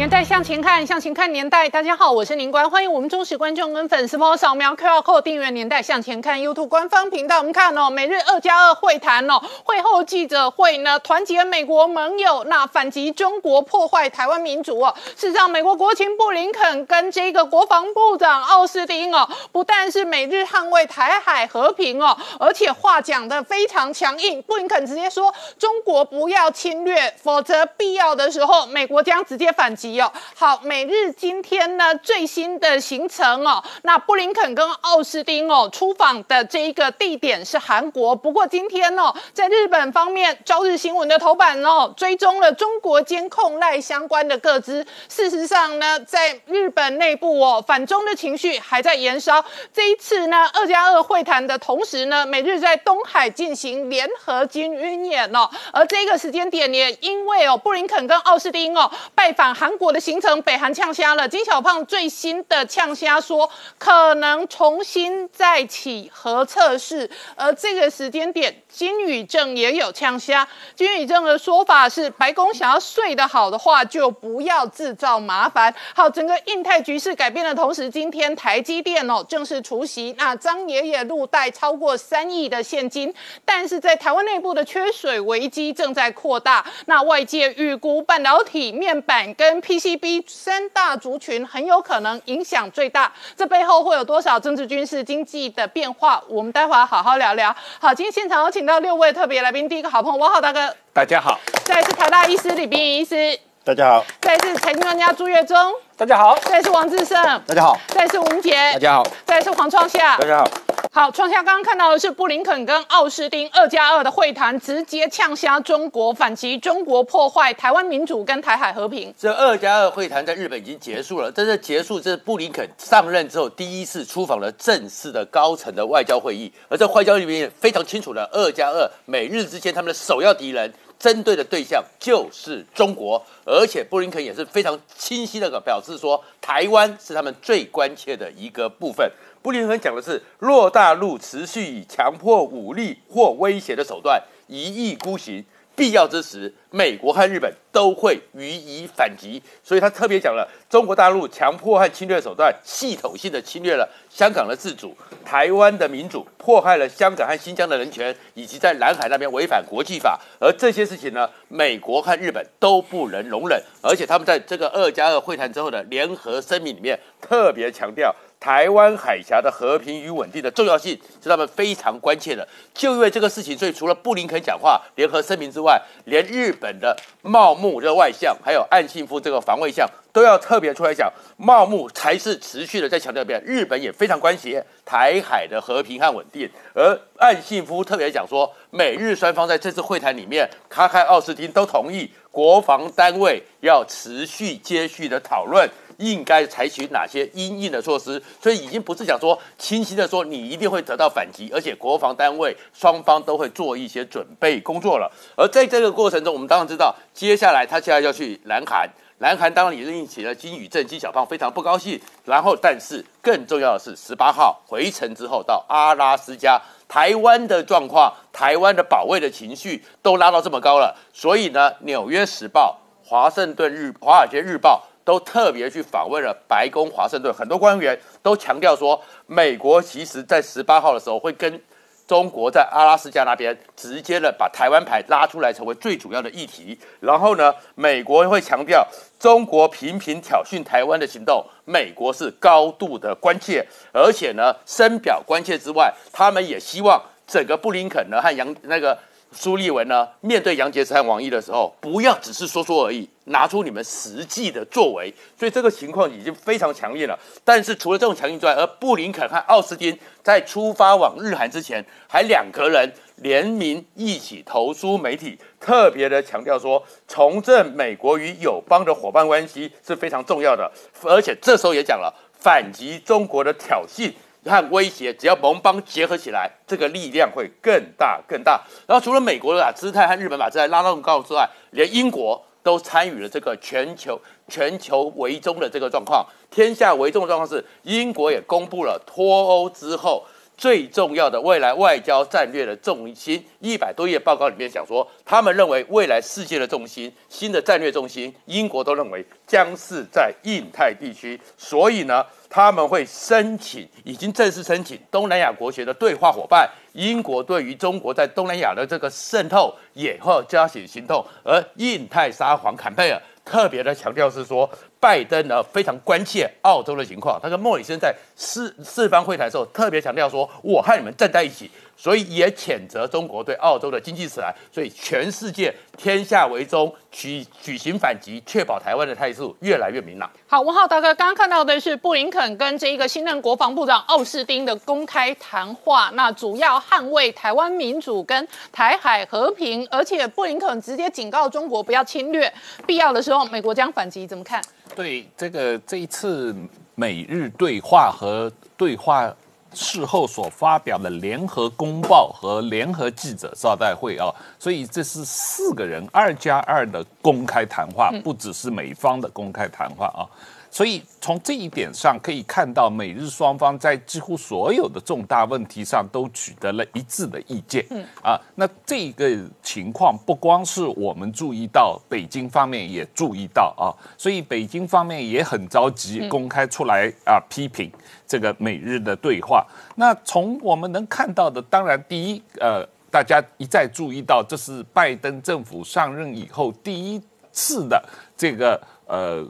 年代向前看，向前看年代。大家好，我是宁官，欢迎我们忠实观众跟粉丝朋友扫描 QR Code 订阅《年代向前看》YouTube 官方频道。我们看哦，每日二加二会谈哦，会后记者会呢，团结美国盟友，那反击中国破坏台湾民主哦。事实上，美国国情布林肯跟这个国防部长奥斯汀哦，不但是美日捍卫台海和平哦，而且话讲的非常强硬。布林肯直接说，中国不要侵略，否则必要的时候，美国将直接反击。好，每日今天呢最新的行程哦，那布林肯跟奥斯汀哦出访的这一个地点是韩国。不过今天哦，在日本方面，朝日新闻的头版哦追踪了中国监控赖相关的各资。事实上呢，在日本内部哦，反中的情绪还在延烧。这一次呢，二加二会谈的同时呢，美日在东海进行联合军军演哦，而这个时间点也因为哦，布林肯跟奥斯汀哦拜访韩。国的行程，北韩呛虾了。金小胖最新的呛虾说，可能重新再起核测试。而这个时间点，金宇正也有呛虾。金宇正的说法是，白宫想要睡得好的话，就不要制造麻烦。好，整个印太局势改变的同时，今天台积电哦正式除席。那张爷爷入袋超过三亿的现金，但是在台湾内部的缺水危机正在扩大。那外界预估半导体面板跟 PCB 三大族群很有可能影响最大，这背后会有多少政治、军事、经济的变化？我们待会儿好好聊聊。好，今天现场有请到六位特别来宾，第一个好朋友王浩大哥，大家好；再是台大医师李冰医师，大家好；再是财经专家朱月忠，大家好；再是王志胜，大家好；再是吴杰，大家好；再是黄创夏，大家好。好，创下刚刚看到的是布林肯跟奥斯汀二加二的会谈，直接呛瞎中国，反击中国破坏台湾民主跟台海和平。这二加二会谈在日本已经结束了，这是结束，这是布林肯上任之后第一次出访了正式的高层的外交会议，而这外交里面非常清楚的二加二，美日之间他们的首要敌人，针对的对象就是中国，而且布林肯也是非常清晰的表示说，台湾是他们最关切的一个部分。布林肯讲的是，若大陆持续以强迫、武力或威胁的手段一意孤行，必要之时，美国和日本都会予以反击。所以他特别讲了，中国大陆强迫和侵略手段，系统性的侵略了香港的自主、台湾的民主，迫害了香港和新疆的人权，以及在南海那边违反国际法。而这些事情呢，美国和日本都不能容忍。而且他们在这个二加二会谈之后的联合声明里面，特别强调。台湾海峡的和平与稳定的重要性是他们非常关切的。就因为这个事情，所以除了布林肯讲话、联合声明之外，连日本的茂木这个外相，还有岸信夫这个防卫相，都要特别出来讲。茂木才是持续的在强调一遍，日本也非常关心台海的和平和稳定。而岸信夫特别讲说，美日双方在这次会谈里面，卡开奥斯汀都同意国防单位要持续接续的讨论。应该采取哪些应应的措施？所以已经不是讲说清晰的说你一定会得到反击，而且国防单位双方都会做一些准备工作了。而在这个过程中，我们当然知道，接下来他现在要去南韩，南韩当然也引起了金宇镇、金小胖非常不高兴。然后，但是更重要的是，十八号回程之后到阿拉斯加，台湾的状况、台湾的保卫的情绪都拉到这么高了。所以呢，《纽约时报》、华盛顿日、华尔街日报。都特别去访问了白宫、华盛顿，很多官员都强调说，美国其实在十八号的时候会跟中国在阿拉斯加那边直接的把台湾牌拉出来，成为最主要的议题。然后呢，美国会强调中国频频挑衅台湾的行动，美国是高度的关切，而且呢，深表关切之外，他们也希望整个布林肯呢和杨那个。苏立文呢，面对杨洁篪和王毅的时候，不要只是说说而已，拿出你们实际的作为。所以这个情况已经非常强烈了。但是除了这种强硬之外，而布林肯和奥斯汀在出发往日韩之前，还两个人联名一起投书媒体，特别的强调说，重振美国与友邦的伙伴关系是非常重要的。而且这时候也讲了，反击中国的挑衅。和威胁，只要盟邦结合起来，这个力量会更大更大。然后除了美国的姿态和日本把姿态拉到更高之外，连英国都参与了这个全球全球围中的这个状况。天下围中的状况是，英国也公布了脱欧之后最重要的未来外交战略的重心。一百多页报告里面讲说，他们认为未来世界的重心、新的战略重心，英国都认为将是在印太地区。所以呢，他们会申请，已经正式申请东南亚国学的对话伙伴。英国对于中国在东南亚的这个渗透也会加紧行动，而印太沙皇坎贝尔特别的强调是说。拜登呢非常关切澳洲的情况，他跟莫里森在四四方会谈的时候特别强调说，我和你们站在一起，所以也谴责中国对澳洲的经济制裁，所以全世界天下为中，举举行反击，确保台湾的态度越来越明朗。好，文浩大哥，刚刚看到的是布林肯跟这一个新任国防部长奥斯汀的公开谈话，那主要捍卫台湾民主跟台海和平，而且布林肯直接警告中国不要侵略，必要的时候美国将反击，怎么看？对这个这一次美日对话和对话事后所发表的联合公报和联合记者招待会啊，所以这是四个人二加二的公开谈话，不只是美方的公开谈话啊。所以从这一点上可以看到，美日双方在几乎所有的重大问题上都取得了一致的意见。嗯啊，那这个情况不光是我们注意到，北京方面也注意到啊，所以北京方面也很着急公开出来啊批评这个美日的对话。那从我们能看到的，当然第一，呃，大家一再注意到，这是拜登政府上任以后第一次的这个呃。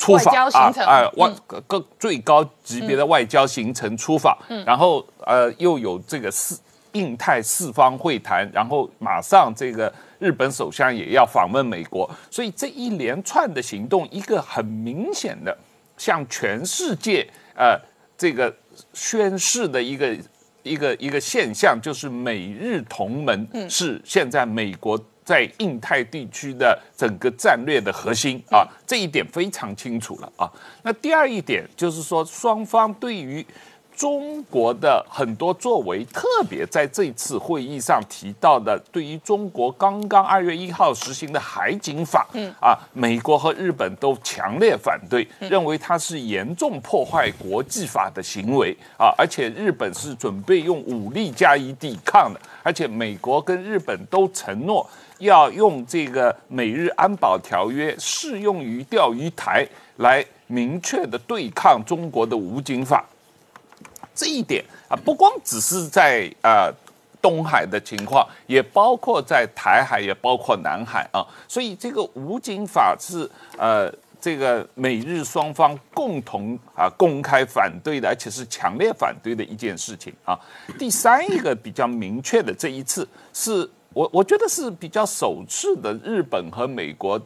出访啊啊，外各最高级别的外交行程出访，然后呃又有这个四印太四方会谈，然后马上这个日本首相也要访问美国，所以这一连串的行动，一个很明显的向全世界呃这个宣示的一个一个一个现象，就是美日同盟是现在美国。在印太地区的整个战略的核心啊，这一点非常清楚了啊。那第二一点就是说，双方对于中国的很多作为，特别在这次会议上提到的，对于中国刚刚二月一号实行的海警法，嗯啊，美国和日本都强烈反对，认为它是严重破坏国际法的行为啊，而且日本是准备用武力加以抵抗的，而且美国跟日本都承诺。要用这个美日安保条约适用于钓鱼台来明确的对抗中国的武警法，这一点啊，不光只是在啊东海的情况，也包括在台海，也包括南海啊。所以这个武警法是呃这个美日双方共同啊公开反对的，而且是强烈反对的一件事情啊。第三一个比较明确的，这一次是。我我觉得是比较首次的，日本和美国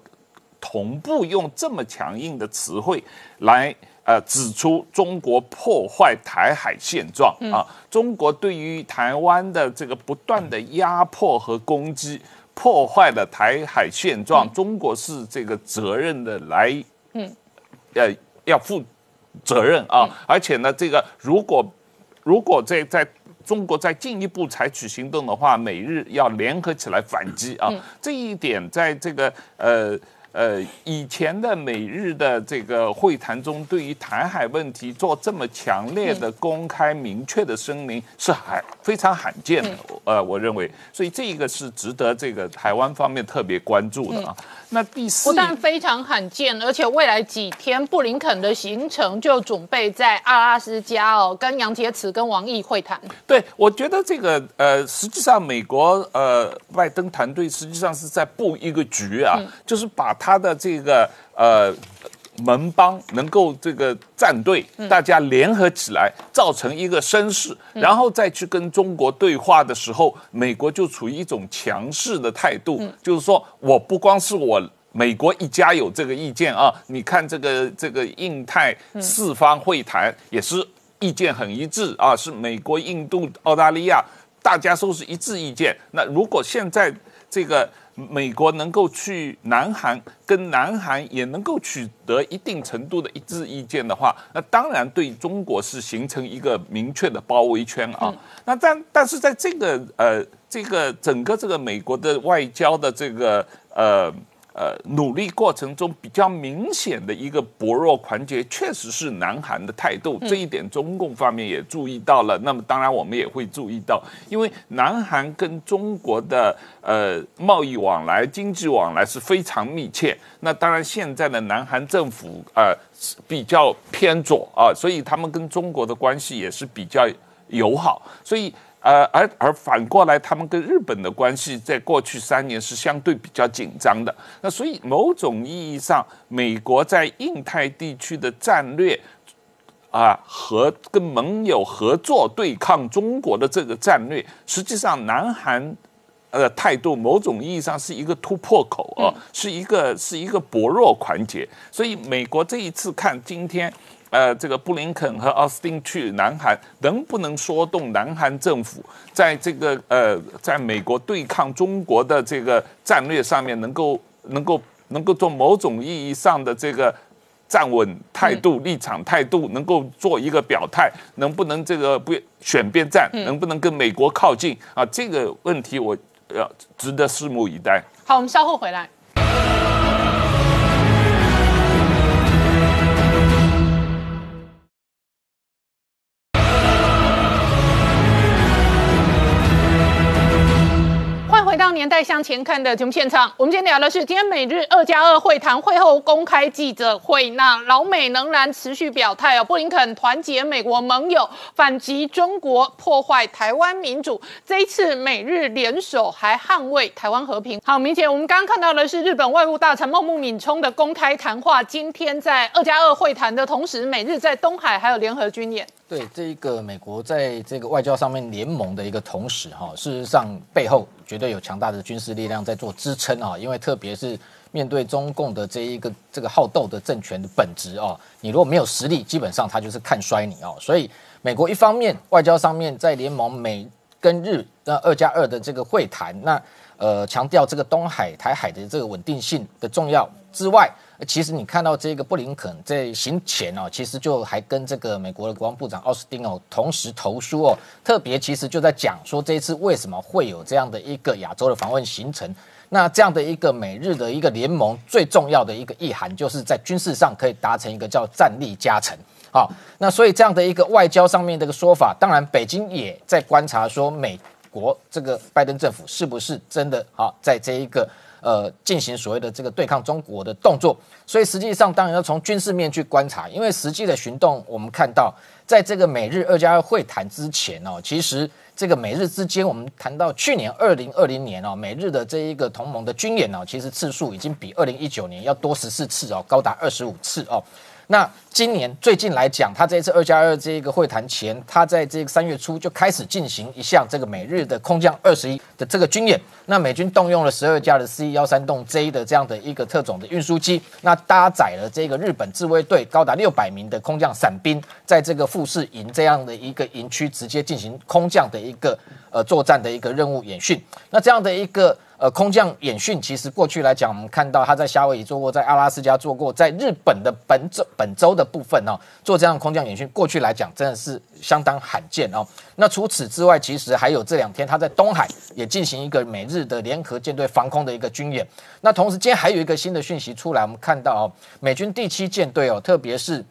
同步用这么强硬的词汇来呃指出中国破坏台海现状。啊，中国对于台湾的这个不断的压迫和攻击，破坏了台海现状，中国是这个责任的来，嗯，呃要负责任啊，而且呢，这个如果如果在在。中国再进一步采取行动的话，美日要联合起来反击啊！这一点在这个呃。呃，以前的美日的这个会谈中，对于台海问题做这么强烈的公开明确的声明，是还非常罕见的。呃，我认为，所以这一个是值得这个台湾方面特别关注的啊。那第四，不但非常罕见，而且未来几天布林肯的行程就准备在阿拉斯加哦，跟杨洁篪跟王毅会谈。对，我觉得这个呃，实际上美国呃拜登团队实际上是在布一个局啊，就是把。他的这个呃盟邦能够这个站队，大家联合起来，造成一个声势，然后再去跟中国对话的时候，美国就处于一种强势的态度，就是说我不光是我美国一家有这个意见啊，你看这个这个印太四方会谈也是意见很一致啊，是美国、印度、澳大利亚大家都是一致意见。那如果现在这个。美国能够去南韩，跟南韩也能够取得一定程度的一致意见的话，那当然对中国是形成一个明确的包围圈啊。那但但是在这个呃这个整个这个美国的外交的这个呃呃，努力过程中比较明显的一个薄弱环节，确实是南韩的态度。这一点，中共方面也注意到了。那么，当然我们也会注意到，因为南韩跟中国的呃贸易往来、经济往来是非常密切。那当然，现在的南韩政府呃比较偏左啊，所以他们跟中国的关系也是比较友好。所以。呃，而而反过来，他们跟日本的关系在过去三年是相对比较紧张的。那所以某种意义上，美国在印太地区的战略啊，和跟盟友合作对抗中国的这个战略，实际上南韩呃态度某种意义上是一个突破口啊，是一个是一个薄弱环节。所以美国这一次看今天。呃，这个布林肯和奥斯汀去南韩，能不能说动南韩政府，在这个呃，在美国对抗中国的这个战略上面，能够能够能够做某种意义上的这个站稳态度、立场态度，能够做一个表态，能不能这个不选边站，能不能跟美国靠近啊？这个问题我要值得拭目以待。好，我们稍后回来。让年代向前看的节目现场，我们今天聊的是今天美日二加二会谈会后公开记者会。那老美仍然持续表态哦，布林肯团结美国盟友，反击中国破坏台湾民主。这一次美日联手还捍卫台湾和平。好，明显我们刚刚看到的是日本外务大臣茂木敏充的公开谈话。今天在二加二会谈的同时，美日在东海还有联合军演。对这一个美国在这个外交上面联盟的一个同时，哈，事实上背后绝对有强大的军事力量在做支撑啊。因为特别是面对中共的这一个这个好斗的政权的本质啊，你如果没有实力，基本上他就是看衰你哦。所以美国一方面外交上面在联盟美跟日那二加二的这个会谈，那呃强调这个东海台海的这个稳定性的重要之外。其实你看到这个布林肯在行前哦，其实就还跟这个美国的国防部长奥斯汀哦同时投书哦，特别其实就在讲说这一次为什么会有这样的一个亚洲的访问行程。那这样的一个美日的一个联盟，最重要的一个意涵，就是在军事上可以达成一个叫战力加成。好，那所以这样的一个外交上面的一个说法，当然北京也在观察说美国这个拜登政府是不是真的好在这一个。呃，进行所谓的这个对抗中国的动作，所以实际上当然要从军事面去观察，因为实际的行动，我们看到在这个美日二加二会谈之前哦，其实这个美日之间，我们谈到去年二零二零年哦，美日的这一个同盟的军演哦，其实次数已经比二零一九年要多十四次哦，高达二十五次哦。那今年最近来讲，他这次二加二这一个会谈前，他在这个三月初就开始进行一项这个美日的空降二十一的这个军演。那美军动用了十二架的 C 幺三栋 J 的这样的一个特种的运输机，那搭载了这个日本自卫队高达六百名的空降伞兵，在这个富士营这样的一个营区直接进行空降的一个呃作战的一个任务演训。那这样的一个。呃，空降演训其实过去来讲，我们看到他在夏威夷做过，在阿拉斯加做过，在日本的本州本州的部分哦，做这样空降演训，过去来讲真的是相当罕见哦。那除此之外，其实还有这两天他在东海也进行一个美日的联合舰队防空的一个军演。那同时，今天还有一个新的讯息出来，我们看到哦，美军第七舰队哦，特别是。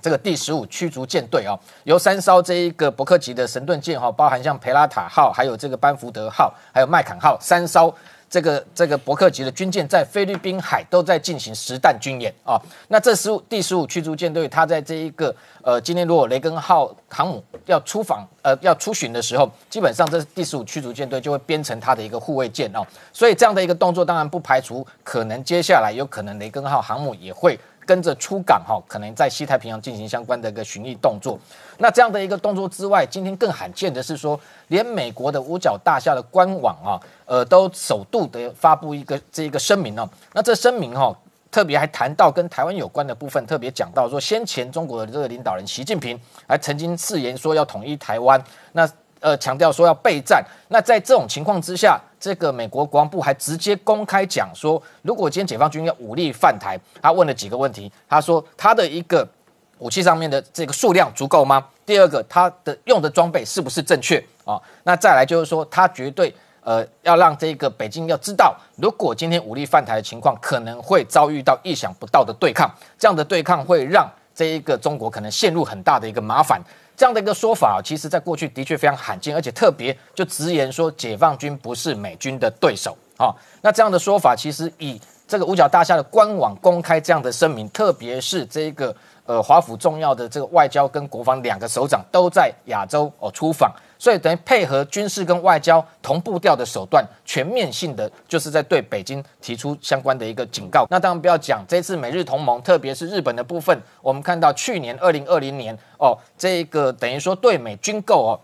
这个第十五驱逐舰队哦，由三艘这一个伯克级的神盾舰哈，包含像培拉塔号，还有这个班福德号，还有麦坎号三艘这个这个伯克级的军舰，在菲律宾海都在进行实弹军演啊。那这十五第十五驱逐舰队，它在这一个呃，今天如果雷根号航母要出访呃要出巡的时候，基本上这第十五驱逐舰队就会编成它的一个护卫舰哦。所以这样的一个动作，当然不排除可能接下来有可能雷根号航母也会。跟着出港哈，可能在西太平洋进行相关的一个巡弋动作。那这样的一个动作之外，今天更罕见的是说，连美国的五角大厦的官网啊，呃，都首度的发布一个这一个声明哦。那这声明哈，特别还谈到跟台湾有关的部分，特别讲到说，先前中国的这个领导人习近平还曾经誓言说要统一台湾。那呃，强调说要备战。那在这种情况之下，这个美国国防部还直接公开讲说，如果今天解放军要武力犯台，他问了几个问题。他说，他的一个武器上面的这个数量足够吗？第二个，他的用的装备是不是正确啊？那再来就是说，他绝对呃，要让这个北京要知道，如果今天武力犯台的情况，可能会遭遇到意想不到的对抗，这样的对抗会让这一个中国可能陷入很大的一个麻烦。这样的一个说法，其实在过去的确非常罕见，而且特别就直言说解放军不是美军的对手啊。那这样的说法，其实以这个五角大厦的官网公开这样的声明，特别是这个呃华府重要的这个外交跟国防两个首长都在亚洲哦出访。所以等于配合军事跟外交同步调的手段，全面性的就是在对北京提出相关的一个警告。那当然不要讲这次美日同盟，特别是日本的部分，我们看到去年二零二零年哦，这个等于说对美军购哦。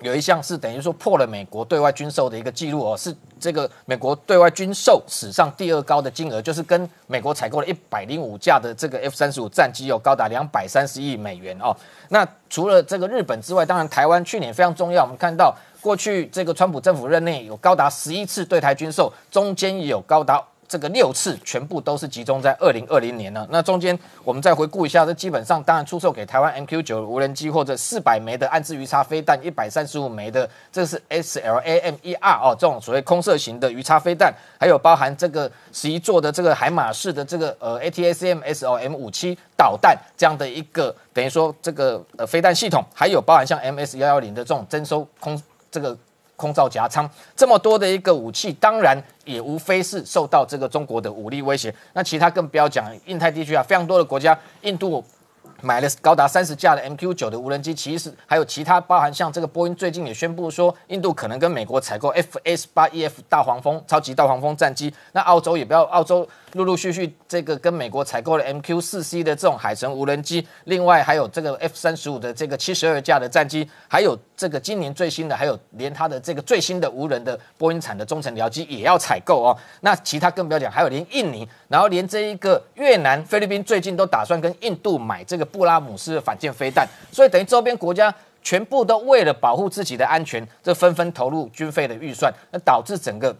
有一项是等于说破了美国对外军售的一个记录哦，是这个美国对外军售史上第二高的金额，就是跟美国采购了一百零五架的这个 F 三十五战机，有高达两百三十亿美元哦。那除了这个日本之外，当然台湾去年非常重要，我们看到过去这个川普政府任内有高达十一次对台军售，中间也有高达。这个六次全部都是集中在二零二零年呢。那中间我们再回顾一下，这基本上当然出售给台湾 MQ 九无人机或者四百枚的暗自鱼叉飞弹，一百三十五枚的这是 SLAMER 哦，这种所谓空射型的鱼叉飞弹，还有包含这个十一座的这个海马式的这个呃 ATACMS-M 五七导弹这样的一个等于说这个呃飞弹系统，还有包含像 MS 幺幺零的这种征收空这个。空造夹仓这么多的一个武器，当然也无非是受到这个中国的武力威胁。那其他更不要讲，印太地区啊，非常多的国家，印度。买了高达三十架的 MQ 九的无人机，其实还有其他，包含像这个波音最近也宣布说，印度可能跟美国采购 FS 八 EF 大黄蜂超级大黄蜂战机。那澳洲也不要，澳洲陆陆续续这个跟美国采购了 MQ 四 C 的这种海神无人机，另外还有这个 F 三十五的这个七十二架的战机，还有这个今年最新的，还有连它的这个最新的无人的波音产的中程僚机也要采购哦。那其他更不要讲，还有连印尼，然后连这一个越南、菲律宾最近都打算跟印度买这个。布拉姆斯的反舰飞弹，所以等于周边国家全部都为了保护自己的安全，这纷纷投入军费的预算，那导致整个。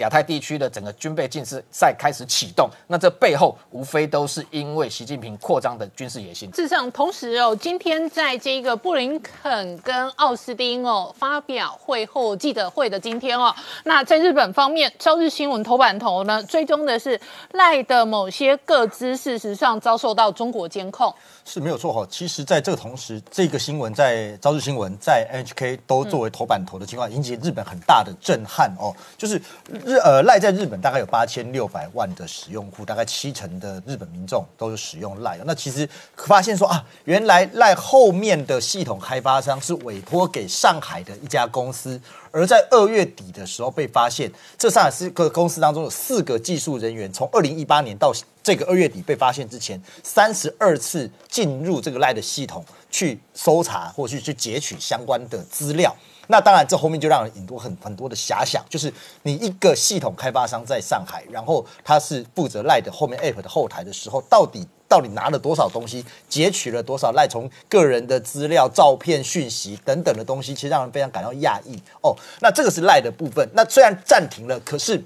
亚太地区的整个军备竞赛开始启动，那这背后无非都是因为习近平扩张的军事野心。事实上，同时哦，今天在这个布林肯跟奥斯汀哦发表会后记者会的今天哦，那在日本方面，朝日新闻头版头呢，追踪的是赖的某些个资，事实上遭受到中国监控。是没有错哈，其实在这个同时，这个新闻在朝日新闻、在 NHK 都作为头版头的情况，引起日本很大的震撼哦。就是日呃赖在日本大概有八千六百万的使用户，大概七成的日本民众都是使用赖。那其实发现说啊，原来赖后面的系统开发商是委托给上海的一家公司。而在二月底的时候被发现，这上海四个公司当中有四个技术人员，从二零一八年到这个二月底被发现之前，三十二次进入这个赖的系统去搜查或去去截取相关的资料。那当然，这后面就让人引多很很多的遐想，就是你一个系统开发商在上海，然后他是负责赖的后面 App 的后台的时候，到底？到底拿了多少东西，截取了多少赖从个人的资料、照片、讯息等等的东西，其实让人非常感到讶异哦。那这个是赖的部分。那虽然暂停了，可是，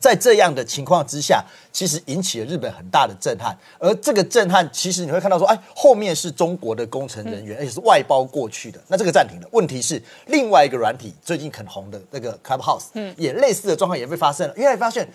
在这样的情况之下，其实引起了日本很大的震撼。而这个震撼，其实你会看到说，哎，后面是中国的工程人员，而且是外包过去的。那这个暂停了，问题是另外一个软体最近很红的那个 Clubhouse，嗯，也类似的状况也被发生了，因为发现。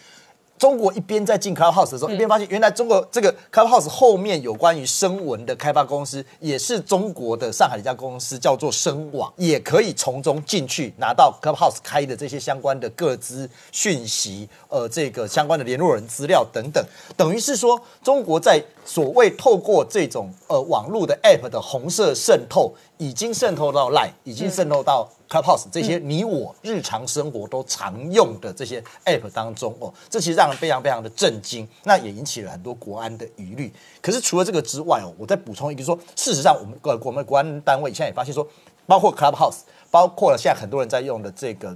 中国一边在进 Clubhouse 的时候，一边发现原来中国这个 Clubhouse 后面有关于声纹的开发公司，也是中国的上海一家公司，叫做声网，也可以从中进去拿到 Clubhouse 开的这些相关的各资讯息，呃，这个相关的联络人资料等等，等于是说中国在所谓透过这种呃网络的 App 的红色渗透，已经渗透到 Line，已经渗透到。Clubhouse 这些你我日常生活都常用的这些 App 当中哦，这其实让人非常非常的震惊，那也引起了很多国安的疑虑。可是除了这个之外哦，我再补充一个说，事实上我们呃我们国安单位现在也发现说，包括 Clubhouse，包括了现在很多人在用的这个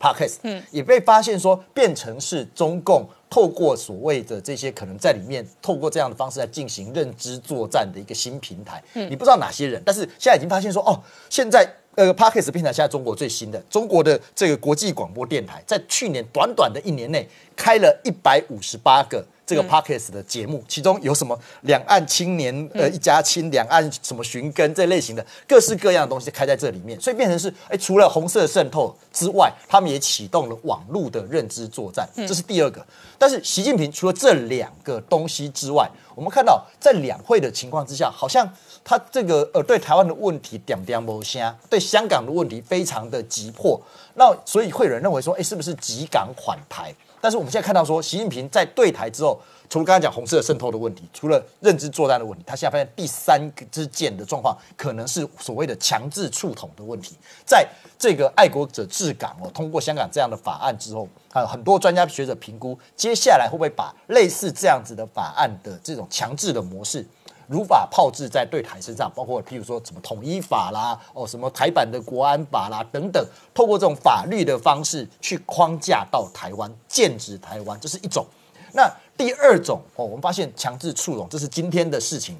Podcast，嗯，也被发现说变成是中共透过所谓的这些可能在里面透过这样的方式来进行认知作战的一个新平台。嗯，你不知道哪些人，但是现在已经发现说哦，现在。呃 p a r k e s 平台现在中国最新的中国的这个国际广播电台，在去年短短的一年内，开了一百五十八个。这个 Pockets 的节目，其中有什么两岸青年呃一家亲、两岸什么寻根这类型的各式各样的东西开在这里面，所以变成是哎，除了红色渗透之外，他们也启动了网络的认知作战，这是第二个。但是习近平除了这两个东西之外，我们看到在两会的情况之下，好像他这个呃对台湾的问题点点不香，对香港的问题非常的急迫，那所以会有人认为说，哎，是不是急港缓台？但是我们现在看到说，习近平在对台之后，除了刚才讲红色渗透的问题，除了认知作战的问题，他现在发现第三支箭的状况，可能是所谓的强制触统的问题。在这个爱国者治港哦，通过香港这样的法案之后，啊，很多专家学者评估，接下来会不会把类似这样子的法案的这种强制的模式？如法炮制在对台身上，包括譬如说什么统一法啦，哦，什么台版的国安法啦等等，透过这种法律的方式去框架到台湾，建制台湾，这是一种。那第二种哦，我们发现强制触拢，这是今天的事情。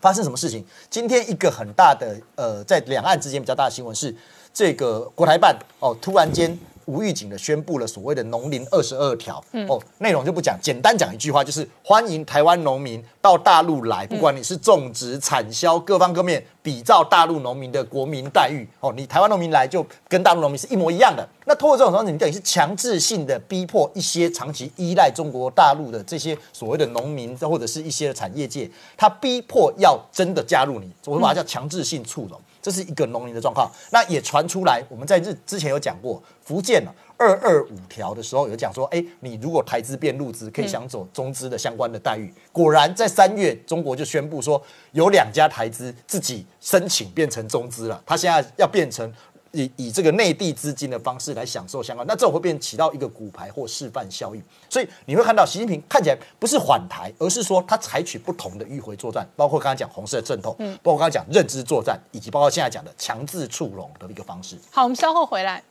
发生什么事情？今天一个很大的呃，在两岸之间比较大的新闻是，这个国台办哦，突然间。无预警的宣布了所谓的农林二十二条，哦，内容就不讲，简单讲一句话，就是欢迎台湾农民到大陆来，不管你是种植、产销各方各面，比照大陆农民的国民待遇，哦，你台湾农民来就跟大陆农民是一模一样的。那通过这种方式，你等于是强制性的逼迫一些长期依赖中国大陆的这些所谓的农民或者是一些产业界，他逼迫要真的加入你，我们把它叫强制性触动。这是一个农民的状况，那也传出来。我们在日之前有讲过，福建啊二二五条的时候有讲说，哎，你如果台资变陆资，可以享受中资的相关的待遇。果然在三月，中国就宣布说，有两家台资自己申请变成中资了，他现在要变成。以以这个内地资金的方式来享受相关，那这种会变起到一个骨牌或示范效应，所以你会看到习近平看起来不是缓台，而是说他采取不同的迂回作战，包括刚刚讲红色阵痛，嗯，包括刚刚讲认知作战，以及包括现在讲的强制触融的一个方式。好，我们稍后回来。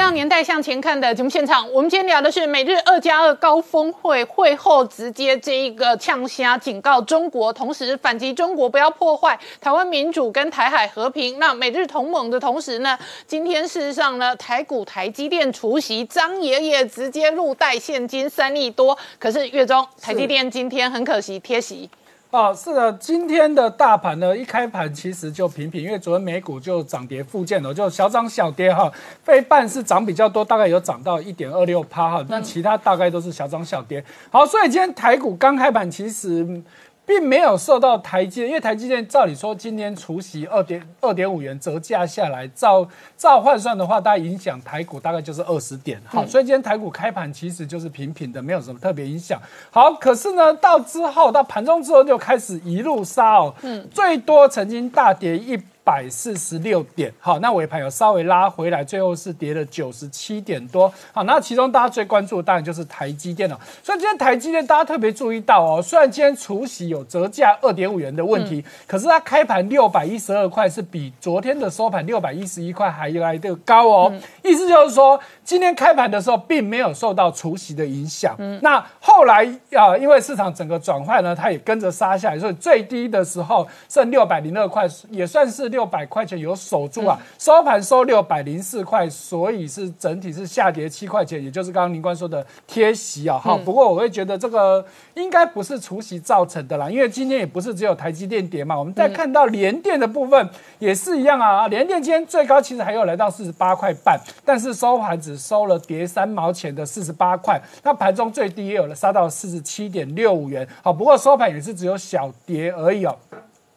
到年代向前看的节目现场，我们今天聊的是美日二加二高峰会会后直接这一个呛虾警告中国，同时反击中国不要破坏台湾民主跟台海和平。那美日同盟的同时呢，今天事实上呢，台股台积电除夕张爷爷直接入袋现金三亿多，可是月中台积电今天很可惜贴息。啊，是的，今天的大盘呢，一开盘其实就平平，因为昨天美股就涨跌附件了，就小涨小跌哈。非半是涨比较多，大概有涨到一点二六趴哈，但其他大概都是小涨小跌。好，所以今天台股刚开盘其实。并没有受到台积，因为台积电照理说今天除息二点二点五元折价下来，照照换算的话，大概影响台股大概就是二十点。好，所以今天台股开盘其实就是平平的，没有什么特别影响。好，可是呢，到之后到盘中之后就开始一路杀哦，嗯，最多曾经大跌一。百四十六点，好，那尾盘有稍微拉回来，最后是跌了九十七点多，好，那其中大家最关注的当然就是台积电了。所以今天台积电大家特别注意到哦，虽然今天除夕有折价二点五元的问题，可是它开盘六百一十二块是比昨天的收盘六百一十一块还来的高哦，意思就是说今天开盘的时候并没有受到除夕的影响。那后来啊，因为市场整个转换呢，它也跟着杀下来，所以最低的时候剩六百零二块，也算是。六百块钱有守住啊，收盘收六百零四块，所以是整体是下跌七块钱，也就是刚刚林官说的贴息啊。好，不过我会觉得这个应该不是除息造成的啦，因为今天也不是只有台积电跌嘛，我们再看到联电的部分也是一样啊。联电今天最高其实还有来到四十八块半，但是收盘只收了跌三毛钱的四十八块，那盘中最低也有了杀到四十七点六五元。好，不过收盘也是只有小跌而已哦。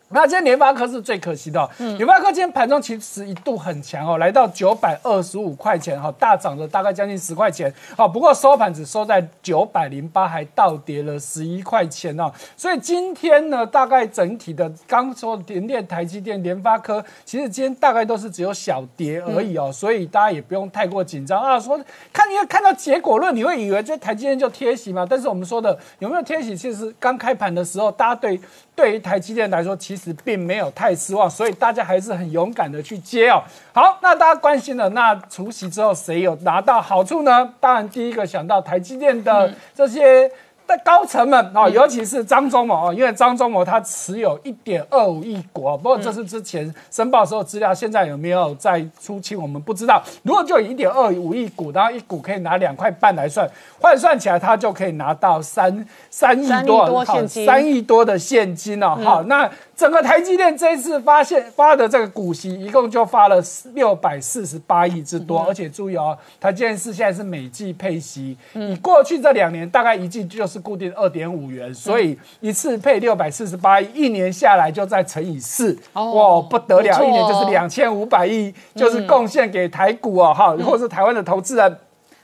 那今天联发科是最可惜的，联发科今天盘中其实一度很强哦，来到九百二十五块钱哈，大涨了大概将近十块钱，好，不过收盘只收在九百零八，还倒跌了十一块钱哦，所以今天呢，大概整体的刚说联电、台积电、联发科，其实今天大概都是只有小跌而已哦，所以大家也不用太过紧张啊。说看因为看到结果论，你会以为这台积电就贴息嘛？但是我们说的有没有贴息，其实刚开盘的时候，大家对。对于台积电来说，其实并没有太失望，所以大家还是很勇敢的去接哦。好，那大家关心的，那除夕之后谁有拿到好处呢？当然，第一个想到台积电的这些的高层们哦，尤其是张忠谋啊，因为张忠谋他持有一点二五亿股，不过这是之前申报时候资料，现在有没有在出清我们不知道。如果就以一点二五亿股，然后一股可以拿两块半来算，换算起来他就可以拿到三三亿多现金三亿多的现金哦。好，那整个台积电这一次发现发的这个股息，一共就发了六百四十八亿之多，而且注意哦，台积电是现在是每季配息，你过去这两年大概一季就是固定二点五元，所以一次配六百四十八亿，一年下来就再乘以四，哦哇，不得了，一年就是哦两千五百亿，就是贡献给台股哦，哈，或者是台湾的投资人。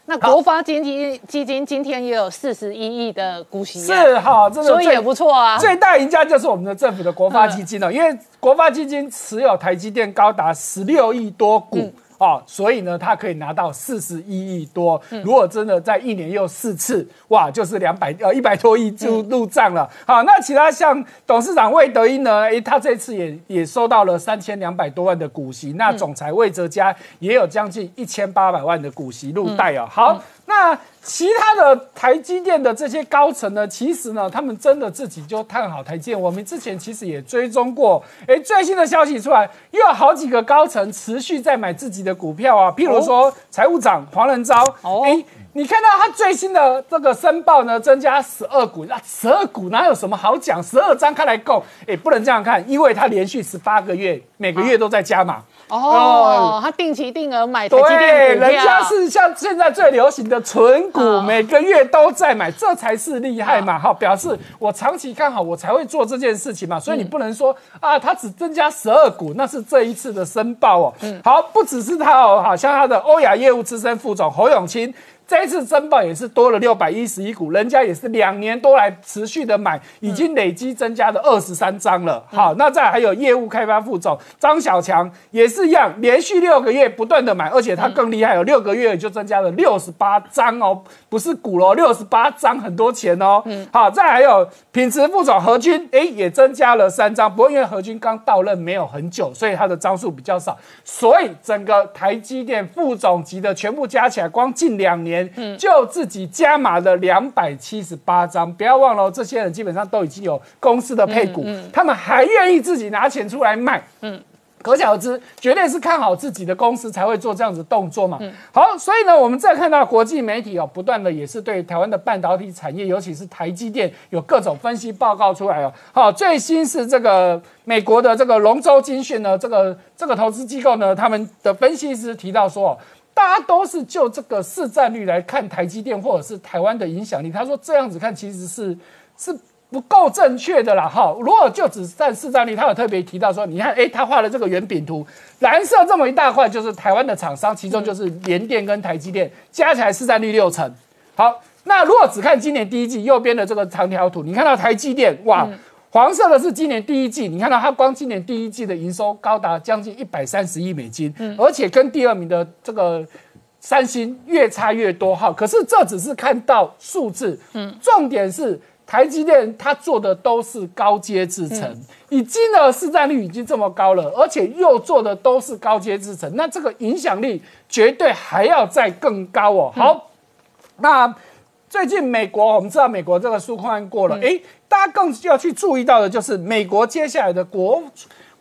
那国发基金基金今天也有四十一亿的股息啊，是哈，真的最所以也不错啊。最大赢家就是我们的政府的国发基金了，因为国发基金持有台积电高达十六亿多股。哦，所以呢，他可以拿到四十一亿多。如果真的在一年又四次，哇，就是两百呃一百多亿就入账了。好，那其他像董事长魏德英呢？诶，他这次也也收到了三千两百多万的股息。那总裁魏哲嘉也有将近一千八百万的股息入袋哦。好，那其他的台积电的这些高层呢，其实呢，他们真的自己就看好台积电。我们之前其实也追踪过，哎，最新的消息出来，又有好几个高层持续在买自己的股票啊，譬如说财务长黄仁昭，哦哎。你看到他最新的这个申报呢，增加十二股，那十二股哪有什么好讲？十二张开来够，哎，不能这样看，因为他连续十八个月，每个月都在加码。哦，他定期定额买台积对，电股票，人家是像现在最流行的纯股，哦每个月都在买，这才是厉害嘛！哈，表示我长期看好，我才会做这件事情嘛。所以你不能说啊，他只增加十二股，那是这一次的申报哦。好，不只是他哦，好像他的欧亚业务资深副总侯永清。这一次申报也是多了六百一十一股，人家也是两年多来持续的买，已经累积增加了二十三张了。好，那再还有业务开发副总张小强也是一样，连续六个月不断的买，而且他更厉害，有六个月就增加了六十八张哦，不是股哦，六十八张很多钱哦。嗯好，再还有品质副总何军，哎，也增加了三张，不过因为何军刚到任没有很久，所以他的张数比较少，所以整个台积电副总级的全部加起来，光近两年。就自己加码了两百七十八张，不要忘了哦，这些人基本上都已经有公司的配股，他们还愿意自己拿钱出来卖，嗯。可想而知，绝对是看好自己的公司才会做这样子动作嘛。好，所以呢，我们再看到国际媒体哦，不断的也是对台湾的半导体产业，尤其是台积电，有各种分析报告出来哦。好，最新是这个美国的这个龙舟精讯呢，这个这个投资机构呢，他们的分析师提到说。大家都是就这个市占率来看台积电或者是台湾的影响力。他说这样子看其实是是不够正确的啦。哈，如果就只占市占率，他有特别提到说，你看，诶，他画了这个圆饼图，蓝色这么一大块就是台湾的厂商，其中就是联电跟台积电加起来市占率六成。好，那如果只看今年第一季右边的这个长条图，你看到台积电哇。黄色的是今年第一季，你看到它光今年第一季的营收高达将近一百三十亿美金，而且跟第二名的这个三星越差越多哈。可是这只是看到数字，嗯，重点是台积电它做的都是高阶制程，已经呢市占率已经这么高了，而且又做的都是高阶制程，那这个影响力绝对还要再更高哦。好，那。最近美国，我们知道美国这个纾困案过了，诶，大家更要去注意到的就是美国接下来的国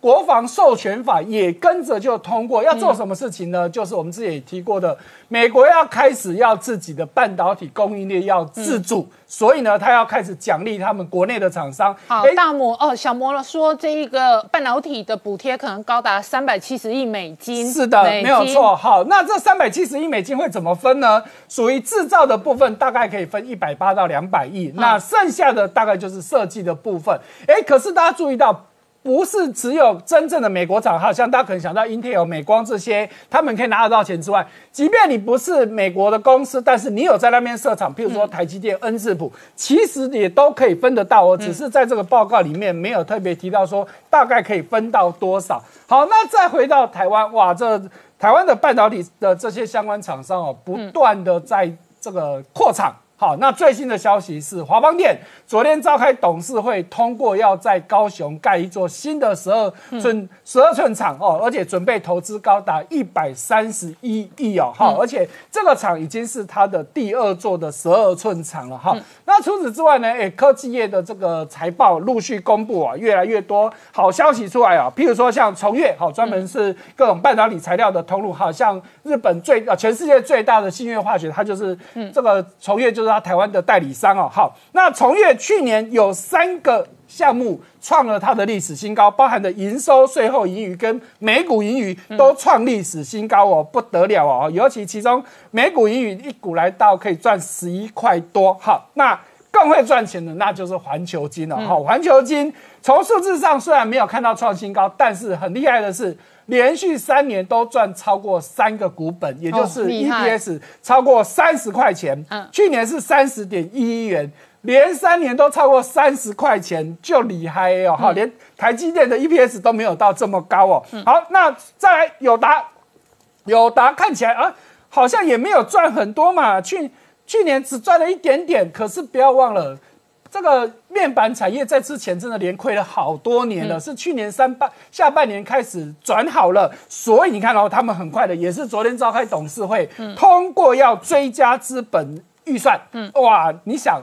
国防授权法也跟着就通过，要做什么事情呢？就是我们之前也提过的，美国要开始要自己的半导体供应链要自主，所以呢，他要开始奖励他们国内的厂商。好，诶大摩哦，小摩了说这一个半导体的补贴可能高达三百七十亿美金。是的，没有错。。好，那这三百七十亿美金会怎么分呢？属于制造的部分，大概可以分一百八到两百亿，那剩下的大概就是设计的部分。哎，可是大家注意到。不是只有真正的美国厂，好像大家可能想到 Intel、美光这些，他们可以拿得到钱之外，即便你不是美国的公司，但是你有在那边设厂，譬如说台积电、恩智浦，其实也都可以分得到哦，只是在这个报告里面没有特别提到说大概可以分到多少。好，那再回到台湾，哇，这台湾的半导体的这些相关厂商哦，不断的在这个扩厂。好，那最新的消息是，华邦电昨天召开董事会，通过要在高雄盖一座新的十二寸十二寸厂哦，而且准备投资高达一百三十一亿哦，哈，而且这个厂已经是它的第二座的十二寸厂了哈。那除此之外呢，哎，科技业的这个财报陆续公布啊，越来越多好消息出来啊，譬如说像崇越，好，专门是各种半导体材料的通路，好像日本最啊全世界最大的新月化学，它就是这个崇越就是。他台湾的代理商哦，好，那从业去年有三个项目创了它的历史新高，包含的营收、税后盈余跟每股盈余都创历史新高哦，不得了哦，尤其其中每股盈余一股来到可以赚十一块多，好，那更会赚钱的那就是环球金了，好，环球金从数字上虽然没有看到创新高，但是很厉害的是。连续三年都赚超过三个股本，也就是 EPS 超过三十块钱。嗯，去年是三十点一一元，连三年都超过三十块钱，就厉害哦！哈，连台积电的 EPS 都没有到这么高哦。好，那再来友达，友达看起来啊，好像也没有赚很多嘛，去去年只赚了一点点，可是不要忘了。这个面板产业在之前真的连亏了好多年了，是去年三半下半年开始转好了，所以你看哦，他们很快的也是昨天召开董事会，通过要追加资本预算。嗯，哇，你想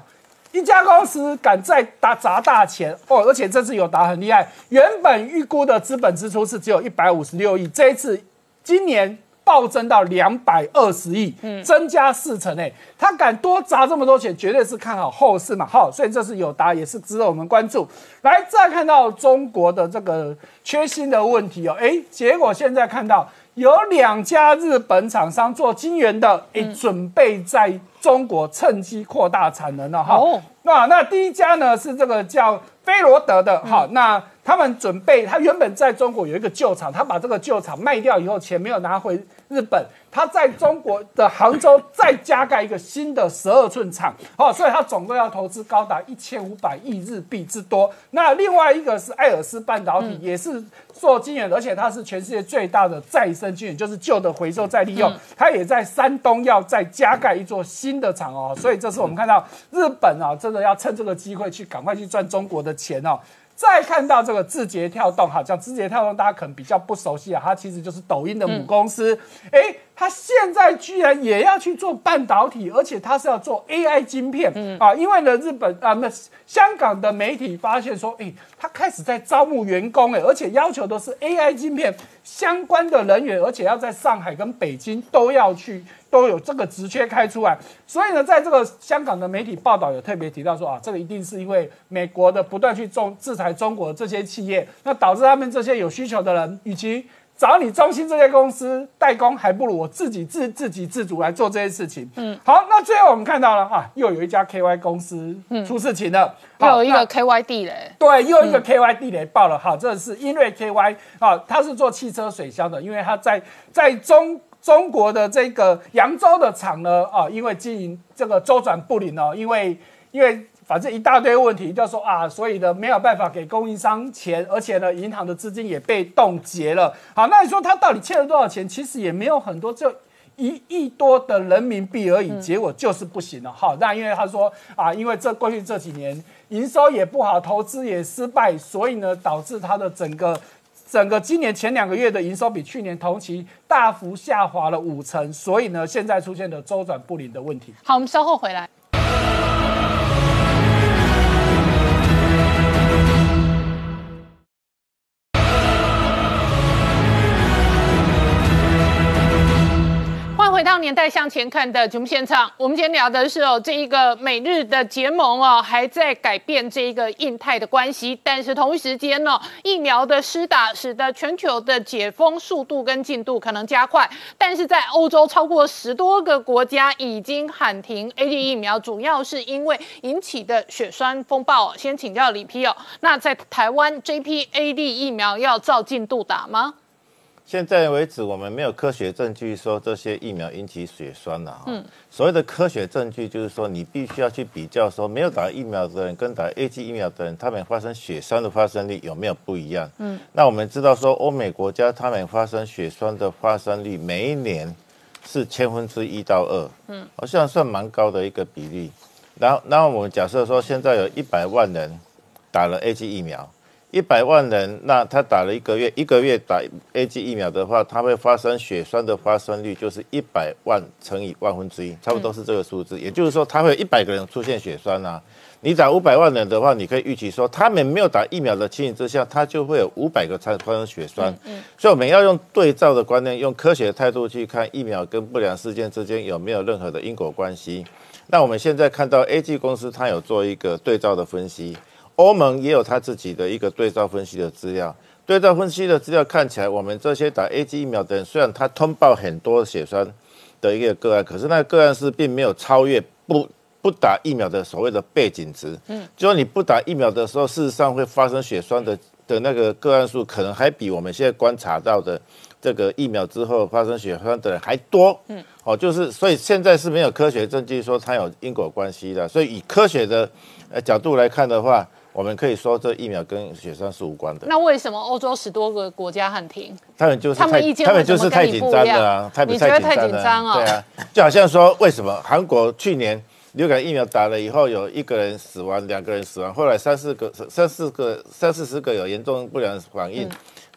一家公司敢再打砸大钱哦，而且这次有打很厉害，原本预估的资本支出是只有一百五十六亿，这一次今年。暴增到两百二十亿，增加四成诶，他敢多砸这么多钱，绝对是看好后市嘛，好，所以这是有答，也是值得我们关注。来，再看到中国的这个缺芯的问题哦，哎，结果现在看到有两家日本厂商做晶圆的，哎，准备在中国趁机扩大产能了哈。那那第一家呢是这个叫菲罗德的，好，那。他们准备，他原本在中国有一个旧厂，他把这个旧厂卖掉以后，钱没有拿回日本，它在中国的杭州再加盖一个新的十二寸厂，哦，所以它总共要投资高达一千五百亿日币之多。那另外一个是艾尔斯半导体，也是做晶圆，而且它是全世界最大的再生晶圆，就是旧的回收再利用，它也在山东要再加盖一座新的厂哦。所以这是我们看到日本啊，真的要趁这个机会去赶快去赚中国的钱哦。再看到这个字节跳动，哈，讲字节跳动，大家可能比较不熟悉啊，它其实就是抖音的母公司，哎。它现在居然也要去做半导体，而且它是要做 AI 晶片啊！因为呢，日本啊，那香港的媒体发现说，哎，它开始在招募员工，哎，而且要求都是 AI 晶片相关的人员，而且要在上海跟北京都要去，都有这个直缺开出来。所以呢，在这个香港的媒体报道有特别提到说啊，这个一定是因为美国的不断去中制裁中国这些企业，那导致他们这些有需求的人，与其找你中心这些公司代工，还不如我自己自自给自足来做这些事情。嗯，好，那最后我们看到了啊，又有一家 KY 公司出事情了，又有一个 KY 地雷，对，又一个 KY 地雷爆了。好，这是英瑞 KY 啊，它是做汽车水箱的，因为它在在中中国的这个扬州的厂呢啊，因为经营这个周转不灵哦，因为因为。反正一大堆问题，就说啊，所以呢没有办法给供应商钱，而且呢银行的资金也被冻结了。好，那你说他到底欠了多少钱？其实也没有很多，就一亿多的人民币而已。结果就是不行了。好，那因为他说啊，因为这过去这几年营收也不好，投资也失败，所以呢导致他的整个整个今年前两个月的营收比去年同期大幅下滑了五成，所以呢现在出现了周转不灵的问题。好，我们稍后回来。到年代向前看的节目现场，我们今天聊的是哦，这一个美日的结盟哦，还在改变这一个印太的关系。但是同一时间呢，疫苗的施打使得全球的解封速度跟进度可能加快。但是在欧洲，超过十多个国家已经喊停 A D 疫苗，主要是因为引起的血栓风暴。先请教李批哦，那在台湾 J P A D 疫苗要照进度打吗？现在为止，我们没有科学证据说这些疫苗引起血栓了。嗯，所谓的科学证据就是说，你必须要去比较说，没有打疫苗的人跟打 A G 疫苗的人，他们发生血栓的发生率有没有不一样？嗯，那我们知道说，欧美国家他们发生血栓的发生率每一年是千分之一到二，嗯，好像算蛮高的一个比例。然后，然后我们假设说，现在有一百万人打了 A G 疫苗，一百万人，那他打了一个月，一个月打 A G 疫苗的话，它会发生血栓的发生率就是一百万乘以万分之一，差不多是这个数字。也就是说，他会有一百个人出现血栓啊。你打五百万人的话，你可以预期说，他们没有打疫苗的情形之下，他就会有五百个才发生血栓。嗯，所以我们要用对照的观念，用科学的态度去看疫苗跟不良事件之间有没有任何的因果关系。那我们现在看到 A G 公司，它有做一个对照的分析，欧盟也有他自己的一个对照分析的资料。对照分析的资料看起来，我们这些打 A G 疫苗的人，虽然他通报很多血栓的一个个案，可是那个个案是并没有超越不不打疫苗的所谓的背景值。嗯，就说你不打疫苗的时候，事实上会发生血栓的的那个个案数，可能还比我们现在观察到的。这个疫苗之后发生血栓的人还多，嗯，哦，就是所以现在是没有科学证据说它有因果关系的，所以以科学的呃角度来看的话，我们可以说这疫苗跟血栓是无关的。那为什么欧洲十多个国家喊停？他们就是他们意见他们就是太紧张了啊，太你觉得太紧张啊？对啊，就好像说为什么韩国去年流感疫苗打了以后有一个人死亡，两个人死亡，后来三四个三四个三四十个有严重不良反应，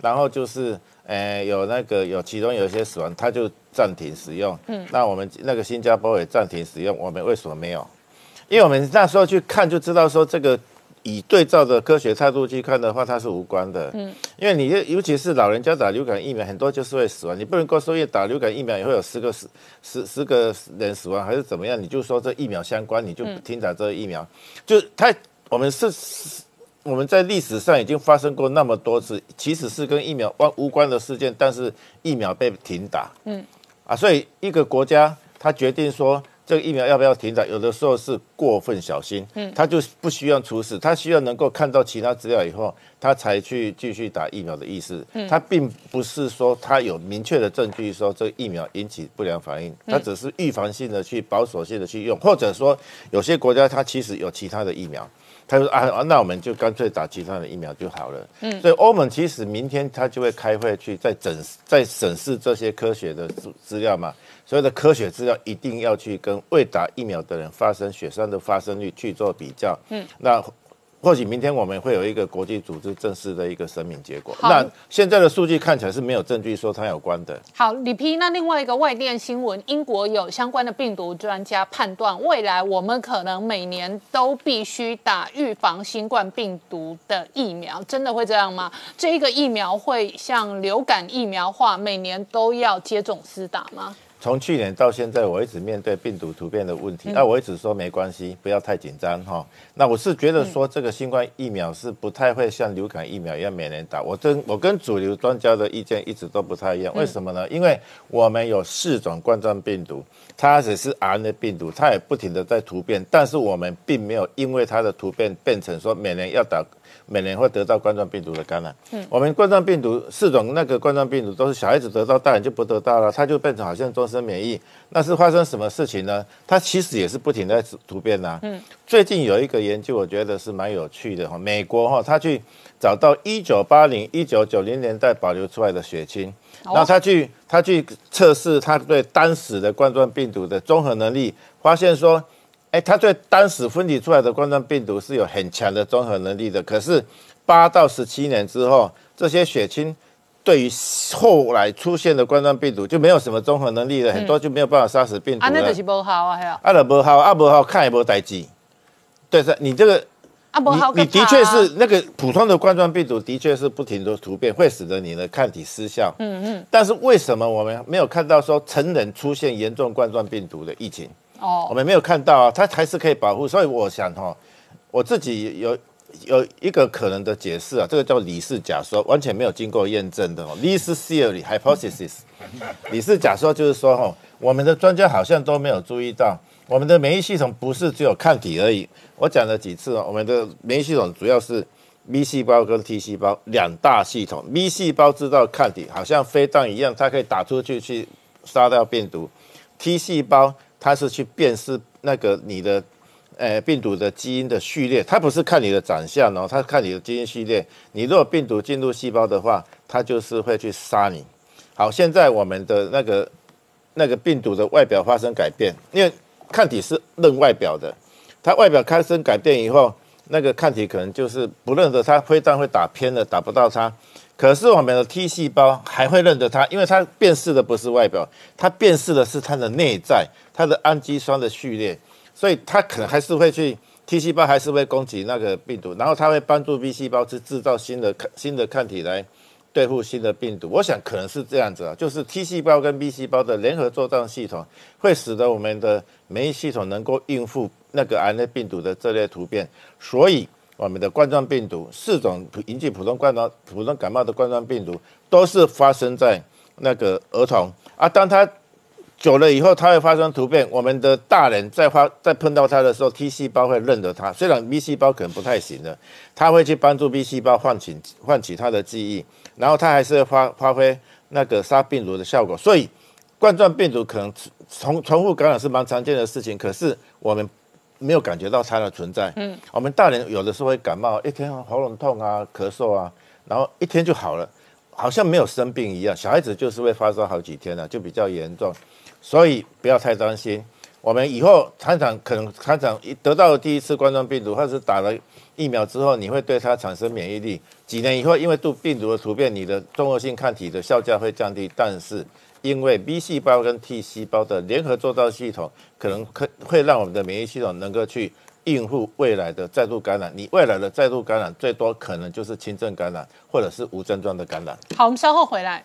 然后就是。呃，有那个有其中有一些死亡，他就暂停使用。嗯，那我们那个新加坡也暂停使用，我们为什么没有？因为我们那时候去看就知道说，这个以对照的科学态度去看的话，它是无关的。嗯，因为你尤其是老人家打流感疫苗，很多就是会死亡。你不能够说，因为打流感疫苗也会有十个十十十个人死亡，还是怎么样？你就说这疫苗相关，你就停打这个疫苗。就他我们是。我们在历史上已经发生过那么多次，其实是跟疫苗关无关的事件，但是疫苗被停打，嗯，啊，所以一个国家他决定说这个疫苗要不要停打，有的时候是过分小心，嗯，他就不需要出事，他需要能够看到其他资料以后，他才去继续打疫苗的意思，嗯，他并不是说他有明确的证据说这个疫苗引起不良反应，他只是预防性的去保守性的去用，或者说有些国家它其实有其他的疫苗。他说啊，那我们就干脆打其他的疫苗就好了。嗯，所以欧盟其实明天他就会开会去再审再审视这些科学的资资料嘛，所有的科学资料一定要去跟未打疫苗的人发生血栓的发生率去做比较。嗯，那。或许明天我们会有一个国际组织正式的一个声明结果。那现在的数据看起来是没有证据说它有关的。好，李皮，那另外一个外电新闻，英国有相关的病毒专家判断，未来我们可能每年都必须打预防新冠病毒的疫苗，真的会这样吗？这一个疫苗会像流感疫苗化，每年都要接种施打吗？从去年到现在，我一直面对病毒突变的问题，那我一直说没关系，不要太紧张哈。那我是觉得说，这个新冠疫苗是不太会像流感疫苗一样每年打。我跟我跟主流专家的意见一直都不太一样，为什么呢？因为我们有四种冠状病毒，它只是 RNA 病毒，它也不停的在突变，但是我们并没有因为它的突变变成说每年要打。每年会得到冠状病毒的感染。嗯，我们冠状病毒四种那个冠状病毒都是小孩子得到，大人就不得到了，它就变成好像终身免疫。那是发生什么事情呢？它其实也是不停在突变呐。嗯，最近有一个研究，我觉得是蛮有趣的哈。美国哈，他去找到一九八零、一九九零年代保留出来的血清，然后他去他去测试他对单死的冠状病毒的综合能力，发现说。哎，它对单死分离出来的冠状病毒是有很强的综合能力的。可是八到十七年之后，这些血清对于后来出现的冠状病毒就没有什么综合能力了，很多就没有办法杀死病毒了。啊，那就是不好啊，还有。啊，那不好，啊不好，看也不待机。对，是，你这个啊不好，你的确是那个普通的冠状病毒，的确是不停的突变，会使得你的抗体失效。嗯嗯。但是为什么我们没有看到说成人出现严重冠状病毒的疫情？哦，我们没有看到啊，它还是可以保护，所以我想哈，我自己有有一个可能的解释啊，这个叫李氏假说，完全没有经过验证的哦。李氏 theory hypothesis，李氏假说就是说哈，我们的专家好像都没有注意到，我们的免疫系统不是只有抗体而已。我讲了几次哦，我们的免疫系统主要是 B 细胞跟 T 细胞两大系统，B 细胞知道抗体，好像飞弹一样，它可以打出去去杀掉病毒，T 细胞。它是去辨识那个你的，呃，病毒的基因的序列，它不是看你的长相哦，它看你的基因序列。你如果病毒进入细胞的话，它就是会去杀你。好，现在我们的那个那个病毒的外表发生改变，因为抗体是认外表的，它外表发生改变以后，那个抗体可能就是不认得它，飞弹会打偏了，打不到它。可是我们的 T 细胞还会认得它，因为它辨识的不是外表，它辨识的是它的内在，它的氨基酸的序列，所以它可能还是会去 T 细胞还是会攻击那个病毒，然后它会帮助 B 细胞去制造新的抗新的抗体来对付新的病毒。我想可能是这样子啊，就是 T 细胞跟 B 细胞的联合作战系统，会使得我们的免疫系统能够应付那个 RNA 病毒的这类突变，所以。我们的冠状病毒四种引起普通冠状普通感冒的冠状病毒，都是发生在那个儿童啊。当它久了以后，它会发生突变。我们的大人在发在碰到它的时候，T 细胞会认得它。虽然 B 细胞可能不太行了，它会去帮助 B 细胞唤起唤起它的记忆，然后它还是会发发挥那个杀病毒的效果。所以冠状病毒可能重重复感染是蛮常见的事情，可是我们。没有感觉到它的存在。嗯，我们大人有的时候会感冒，一天喉咙痛啊、咳嗽啊，然后一天就好了，好像没有生病一样。小孩子就是会发烧好几天了，就比较严重，所以不要太担心。我们以后常常可能常常一得到第一次冠状病毒，或者是打了疫苗之后，你会对它产生免疫力。几年以后，因为度病毒的突变，你的综合性抗体的效价会降低，但是。因为 B 细胞跟 T 细胞的联合作战系统，可能可会让我们的免疫系统能够去应付未来的再度感染。你未来的再度感染，最多可能就是轻症感染，或者是无症状的感染。好，我们稍后回来。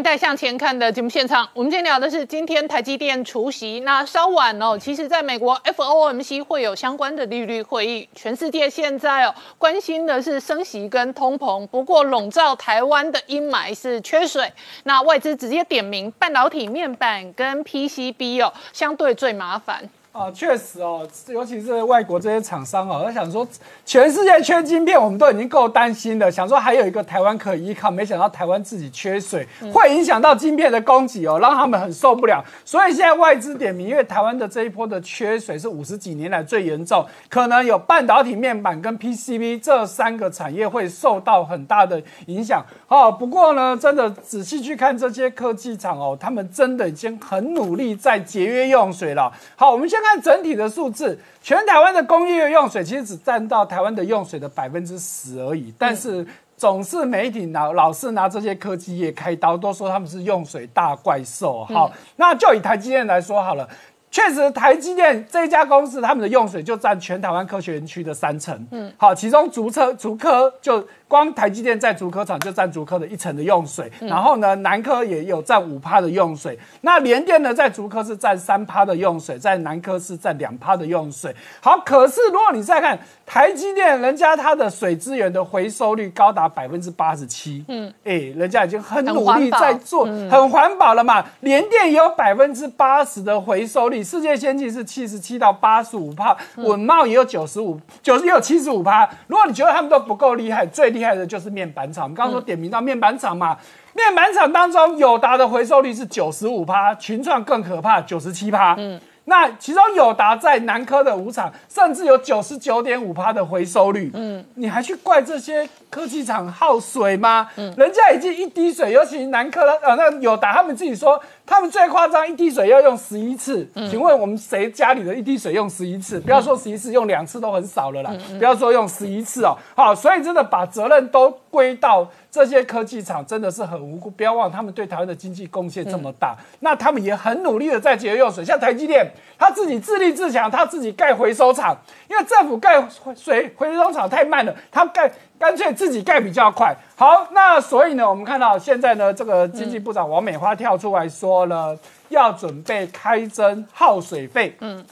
年代向前看的节目现场，我们今天聊的是今天台积电除夕。那稍晚哦，其实在美国 FOMC 会有相关的利率会议。全世界现在哦关心的是升息跟通膨，不过笼罩台湾的阴霾是缺水。那外资直接点名半导体面板跟 PCB 哦，相对最麻烦。啊，确实哦，尤其是外国这些厂商哦，他想说全世界缺晶片，我们都已经够担心了，想说还有一个台湾可以依靠，没想到台湾自己缺水，会影响到晶片的供给哦，让他们很受不了。所以现在外资点名，因为台湾的这一波的缺水是五十几年来最严重，可能有半导体面板跟 PCB 这三个产业会受到很大的影响。哦，不过呢，真的仔细去看这些科技厂哦，他们真的已经很努力在节约用水了。好，我们先。看整体的数字，全台湾的工业用水其实只占到台湾的用水的百分之十而已。但是总是媒体老老是拿这些科技业开刀，都说他们是用水大怪兽。好，那就以台积电来说好了，确实台积电这一家公司，他们的用水就占全台湾科学园区的三成。嗯，好，其中竹车竹科就。光台积电在竹科厂就占竹科的一层的用水，然后呢，南科也有占五趴的用水。那联电呢，在竹科是占三趴的用水，在南科是占两趴的用水。好，可是如果你再看台积电，人家它的水资源的回收率高达百分之八十七，嗯，哎，人家已经很努力在做，很环保了嘛。联电也有百分之八十的回收率，世界先进是七十七到八十五帕，稳茂也有九十五，九十也有七十五帕。如果你觉得他们都不够厉害，最厉厉害的就是面板厂，我们刚刚说点名到面板厂嘛，面板厂当中友达的回收率是九十五趴，群创更可怕，九十七趴。嗯，那其中友达在南科的五厂，甚至有九十九点五趴的回收率。嗯，你还去怪这些科技厂耗水吗？嗯，人家已经一滴水，尤其南科的呃，那友达他们自己说。他们最夸张，一滴水要用十一次。请问我们谁家里的一滴水用十一次？不要说十一次，用两次都很少了啦。不要说用十一次哦。好，所以真的把责任都归到这些科技厂，真的是很无辜。不要忘，他们对台湾的经济贡献这么大，那他们也很努力的在节约用水。像台积电，他自己自立自强，他自己盖回收厂，因为政府盖水回收厂太慢了，他盖。干脆自己盖比较快。好，那所以呢，我们看到现在呢，这个经济部长王美花跳出来说了，要准备开征耗水费。嗯，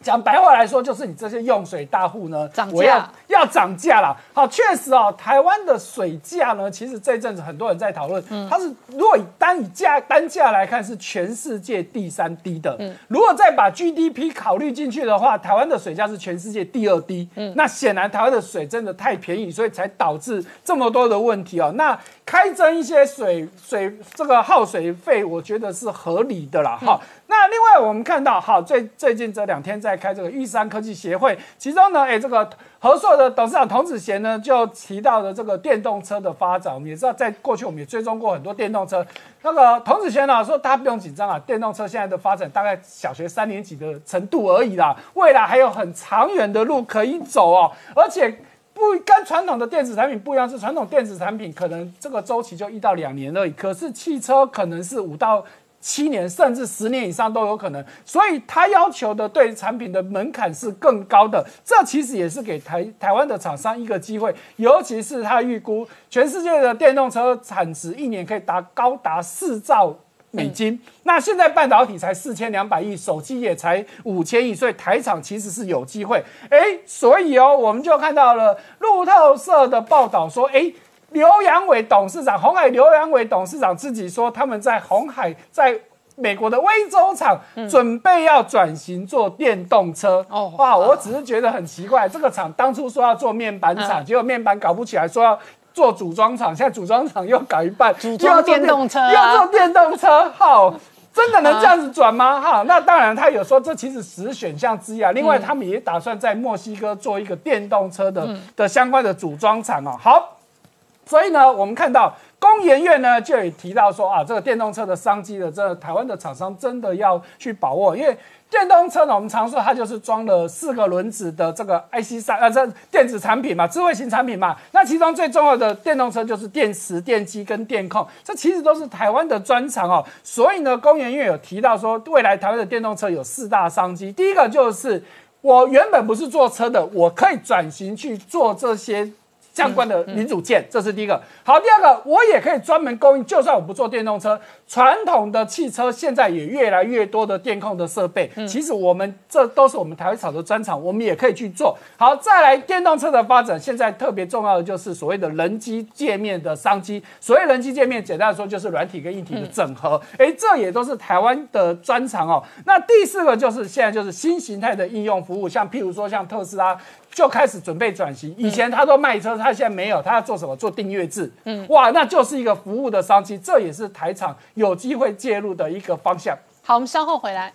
讲白话来说，就是你这些用水大户呢，涨价，要要涨价了。好，确实哦，台湾的水价呢，其实这一阵子很多人在讨论，它是如果以单以价单价来看，是全世界第三低的。嗯如果再把 GDP 考虑进去的话，台湾的水价是全世界第二低。嗯那显然台湾的水真的太便宜，所以才导致这么多的问题哦。那开征一些水水这个耗水费，我觉得是合理的啦。哈，那另外我们看到，好最最近这两天在开这个玉山科技协会，其中呢，哎，这个合硕的董事长童子贤呢，就提到了这个电动车的发展。我们也知道，在过去我们也追踪过很多电动车。那个童子贤呢说，大家不用紧张啊，电动车现在的发展大概小学三年级的程度而已啦，未来还有很长远的路可以走哦，而且。不跟传统的电子产品不一样，是传统电子产品可能这个周期就一到两年而已，可是汽车可能是五到七年，甚至十年以上都有可能。所以他要求的对产品的门槛是更高的。这其实也是给台台湾的厂商一个机会，尤其是他预估全世界的电动车产值一年可以达高达四兆。美金，那现在半导体才四千两百亿，手机也才五千亿，所以台厂其实是有机会。哎，所以哦，我们就看到了路透社的报道说，哎，刘阳伟董事长，红海刘阳伟董事长自己说，他们在红海在美国的威州厂准备要转型做电动车。哦，哇，我只是觉得很奇怪，这个厂当初说要做面板厂，结果面板搞不起来，说要。做组装厂，现在组装厂又搞一半，组装电动车，又做电动车，好，真的能这样子转吗？哈，那当然，他有说这其实只是选项之一啊。另外，他们也打算在墨西哥做一个电动车的的相关的组装厂哦。好，所以呢，我们看到工研院呢就也提到说啊，这个电动车的商机的，这台湾的厂商真的要去把握，因为。电动车呢，我们常说它就是装了四个轮子的这个 IC 三呃，这电子产品嘛，智慧型产品嘛。那其中最重要的电动车就是电池、电机跟电控，这其实都是台湾的专长哦。所以呢，工研院有提到说，未来台湾的电动车有四大商机。第一个就是我原本不是做车的，我可以转型去做这些。相关的零组件，这是第一个。好，第二个，我也可以专门供应，就算我不做电动车，传统的汽车现在也越来越多的电控的设备。其实我们这都是我们台湾厂的专长，我们也可以去做。好，再来电动车的发展，现在特别重要的就是所谓的人机界面的商机。所谓人机界面，简单的说就是软体跟硬体的整合。哎，这也都是台湾的专长哦。那第四个就是现在就是新形态的应用服务，像譬如说像特斯拉。就开始准备转型，以前他都卖车，他现在没有，他要做什么？做订阅制。嗯，哇，那就是一个服务的商机，这也是台厂有机会介入的一个方向。好，我们稍后回来。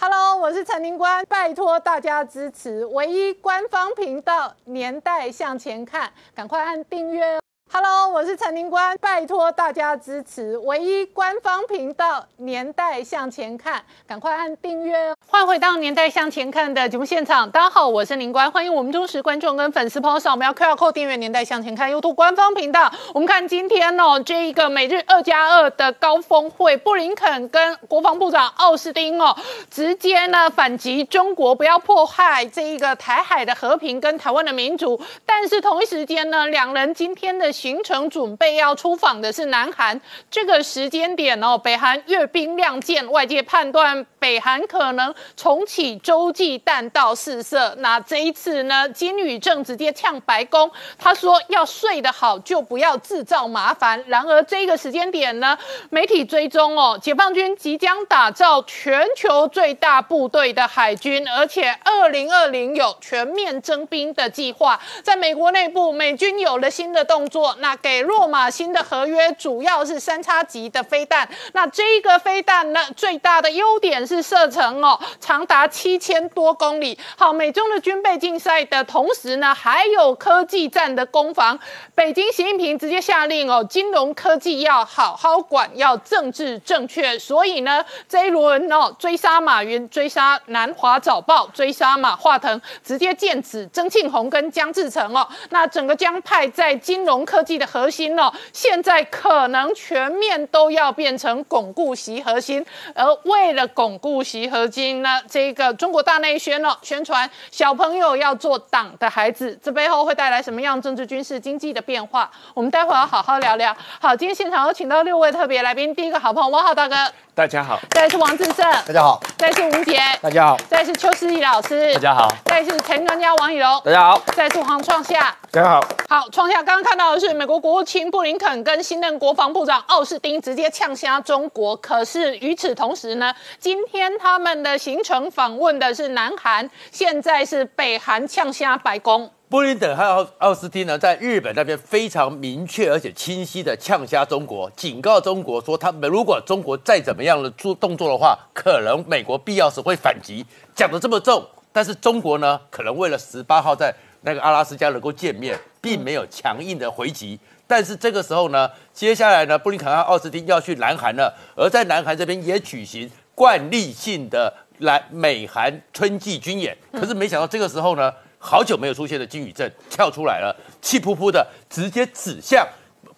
Hello，我是陈宁官，拜托大家支持唯一官方频道《年代向前看》，赶快按订阅。Hello，我是陈宁官，拜托大家支持唯一官方频道《年代向前看》，赶快按订阅哦！欢迎回到《年代向前看》的节目现场，大家好，我是宁官，欢迎我们忠实观众跟粉丝朋友扫描 QR Code 订阅《年代向前看》YouTube 官方频道。我们看今天哦，这一个美日二加二的高峰会，布林肯跟国防部长奥斯汀哦，直接呢反击中国不要破坏这一个台海的和平跟台湾的民主，但是同一时间呢，两人今天的。行程准备要出访的是南韩，这个时间点哦，北韩阅兵亮剑，外界判断北韩可能重启洲际弹道试射。那这一次呢，金宇正直接呛白宫，他说要睡得好就不要制造麻烦。然而这个时间点呢，媒体追踪哦，解放军即将打造全球最大部队的海军，而且二零二零有全面征兵的计划。在美国内部，美军有了新的动作。那给洛马新的合约主要是三叉戟的飞弹。那这一个飞弹呢，最大的优点是射程哦，长达七千多公里。好，美中的军备竞赛的同时呢，还有科技战的攻防。北京习近平直接下令哦，金融科技要好好管，要政治正确。所以呢，这一轮哦，追杀马云，追杀南华早报，追杀马化腾，直接剑指曾庆红跟江志成哦。那整个江派在金融科技。的核心哦，现在可能全面都要变成巩固习核心，而为了巩巩固习合金呢？这个中国大内宣哦，宣传小朋友要做党的孩子，这背后会带来什么样政治、军事、经济的变化？我们待会儿要好好聊聊。好，今天现场有请到六位特别来宾，第一个好朋友汪浩大哥，大家好，再来是王志胜，大家好，再来是吴杰，大家好，再来是邱思怡老师，大家好，再来是陈专家王以龙，大家好，再来是黄创夏。大家好。好，创下刚刚看到的是美国国务卿布林肯跟新任国防部长奥斯汀直接呛瞎中国。可是与此同时呢，今天他们的行程访问的是南韩，现在是北韩呛瞎白宫。布林肯还有奥奥斯汀呢，在日本那边非常明确而且清晰的呛瞎中国，警告中国说，他们如果中国再怎么样的做动作的话，可能美国必要时会反击。讲的这么重，但是中国呢，可能为了十八号在那个阿拉斯加能够见面，并没有强硬的回击。但是这个时候呢，接下来呢，布林肯和奥斯汀要去南韩了，而在南韩这边也举行惯例性的来美韩春季军演。可是没想到这个时候呢，好久没有出现的金宇镇跳出来了，气扑扑的直接指向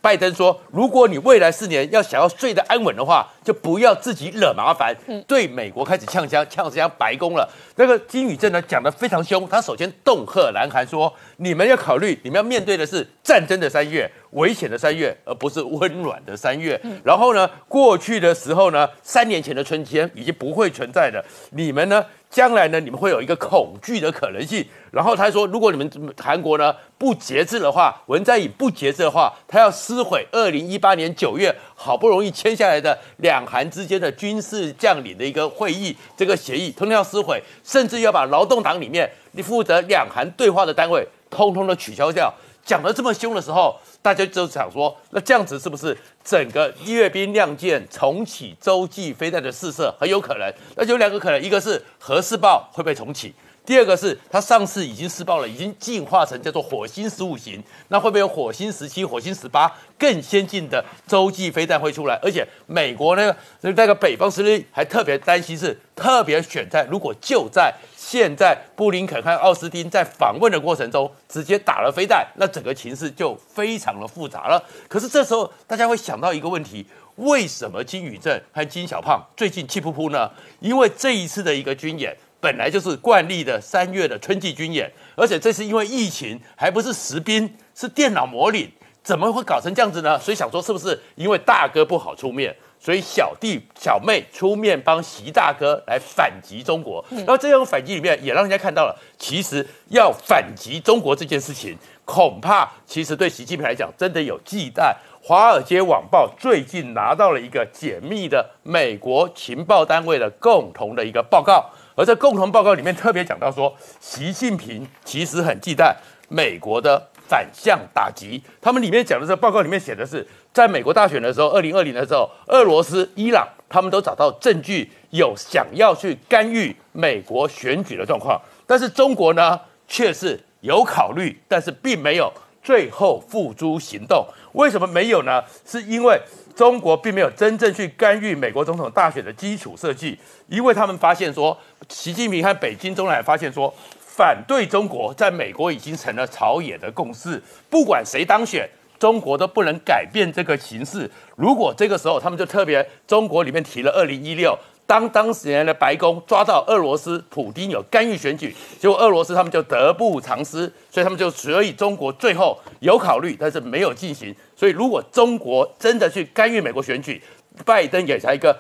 拜登说：“如果你未来四年要想要睡得安稳的话，就不要自己惹麻烦。”对美国开始呛枪，呛枪白宫了。那个金宇镇呢讲得非常凶，他首先恫吓南韩说：“你们要考虑，你们要面对的是战争的三月，危险的三月，而不是温暖的三月。然后呢，过去的时候呢，三年前的春天已经不会存在的。你们呢，将来呢，你们会有一个恐惧的可能性。然后他说，如果你们韩国呢不节制的话，文在寅不节制的话，他要撕毁二零一八年九月好不容易签下来的两韩之间的军事将领的一个会议这个协议，通通要撕毁，甚至要把劳动党里面你负责两韩对话的单位通通的取消掉。讲得这么凶的时候，大家就想说，那这样子是不是整个阅兵亮剑、重启洲际飞弹的试射很有可能？那就有两个可能，一个是核试爆会被重启。第二个是它上次已经试爆了，已经进化成叫做火星十五型，那会不会有火星十七、火星十八更先进的洲际飞弹会出来？而且美国那个那个北方司令还特别担心，是特别选在如果就在现在布林肯和奥斯汀在访问的过程中直接打了飞弹，那整个情势就非常的复杂了。可是这时候大家会想到一个问题：为什么金宇镇和金小胖最近气扑扑呢？因为这一次的一个军演。本来就是惯例的三月的春季军演，而且这是因为疫情，还不是实兵，是电脑模拟，怎么会搞成这样子呢？所以想说是不是因为大哥不好出面，所以小弟小妹出面帮习大哥来反击中国？然后这样反击里面也让人家看到了，其实要反击中国这件事情，恐怕其实对习近平来讲真的有忌惮。华尔街网报最近拿到了一个解密的美国情报单位的共同的一个报告。而在共同报告里面特别讲到说，习近平其实很忌惮美国的反向打击。他们里面讲的这报告里面写的是，在美国大选的时候，二零二零的时候，俄罗斯、伊朗他们都找到证据，有想要去干预美国选举的状况。但是中国呢，却是有考虑，但是并没有最后付诸行动。为什么没有呢？是因为。中国并没有真正去干预美国总统大选的基础设计，因为他们发现说，习近平和北京中来发现说，反对中国在美国已经成了朝野的共识，不管谁当选，中国都不能改变这个形势。如果这个时候他们就特别，中国里面提了二零一六。当当时的白宫抓到俄罗斯普京有干预选举，结果俄罗斯他们就得不偿失，所以他们就所以中国最后有考虑，但是没有进行。所以如果中国真的去干预美国选举，拜登给他一个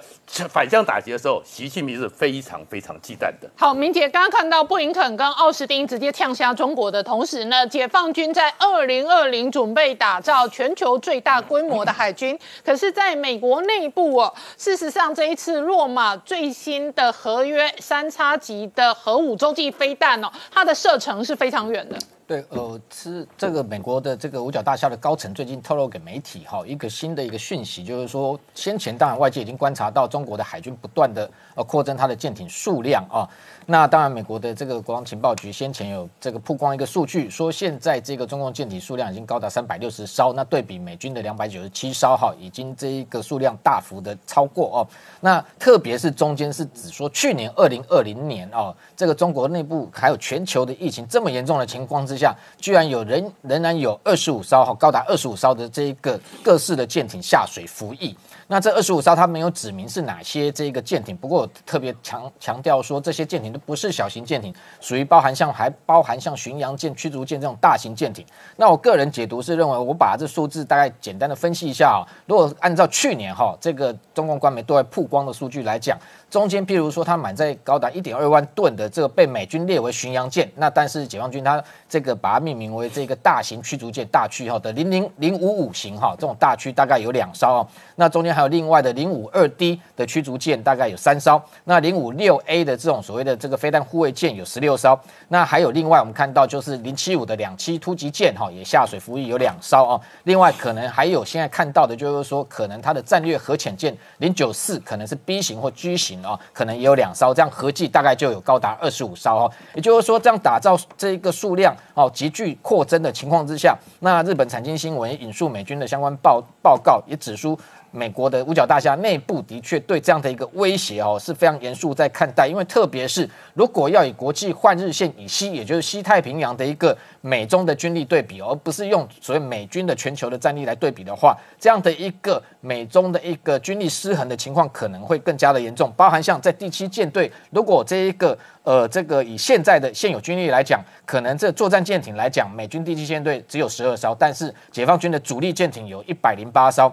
反向打击的时候，习近平是非常非常忌惮的。好，明姐刚刚看到布林肯跟奥斯汀直接呛下中国的同时呢，解放军在二零二零准备打造全球最大规模的海军。可是，在美国内部哦，事实上这一次落马最新的合约三叉戟的核武洲际飞弹哦，它的射程是非常远的。对，呃，是这个美国的这个五角大厦的高层最近透露给媒体哈一个新的一个讯息，就是说先前当然外界已经观察到中国的海军不断的呃扩增它的舰艇数量啊。那当然，美国的这个国防情报局先前有这个曝光一个数据，说现在这个中共舰艇数量已经高达三百六十艘，那对比美军的两百九十七艘，哈，已经这一个数量大幅的超过哦。那特别是中间是指说去年二零二零年哦，这个中国内部还有全球的疫情这么严重的情况之下，居然有人仍然有二十五艘哈，高达二十五艘的这一个各式的舰艇下水服役。那这二十五艘它没有指明是哪些这个舰艇，不过特别强强调说这些舰艇都不是小型舰艇，属于包含像还包含像巡洋舰、驱逐舰这种大型舰艇。那我个人解读是认为，我把这数字大概简单的分析一下啊，如果按照去年哈这个中共官媒对外曝光的数据来讲。中间，譬如说，它满载高达一点二万吨的这个被美军列为巡洋舰，那但是解放军它这个把它命名为这个大型驱逐舰大驱哈的零零零五五型哈，这种大驱大概有两艘哦。那中间还有另外的零五二 D 的驱逐舰大概有三艘，那零五六 A 的这种所谓的这个飞弹护卫舰有十六艘，那还有另外我们看到就是零七五的两栖突击舰哈也下水服役有两艘哦。另外可能还有现在看到的就是说，可能它的战略核潜舰零九四可能是 B 型或 G 型。啊，可能也有两艘，这样合计大概就有高达二十五艘哦。也就是说，这样打造这一个数量哦急剧扩增的情况之下，那日本财经新闻引述美军的相关报报告也指出。美国的五角大厦内部的确对这样的一个威胁哦是非常严肃在看待，因为特别是如果要以国际换日线以西，也就是西太平洋的一个美中的军力对比，而不是用所谓美军的全球的战力来对比的话，这样的一个美中的一个军力失衡的情况可能会更加的严重。包含像在第七舰队，如果这一个呃这个以现在的现有军力来讲，可能这作战舰艇来讲，美军第七舰队只有十二艘，但是解放军的主力舰艇有一百零八艘。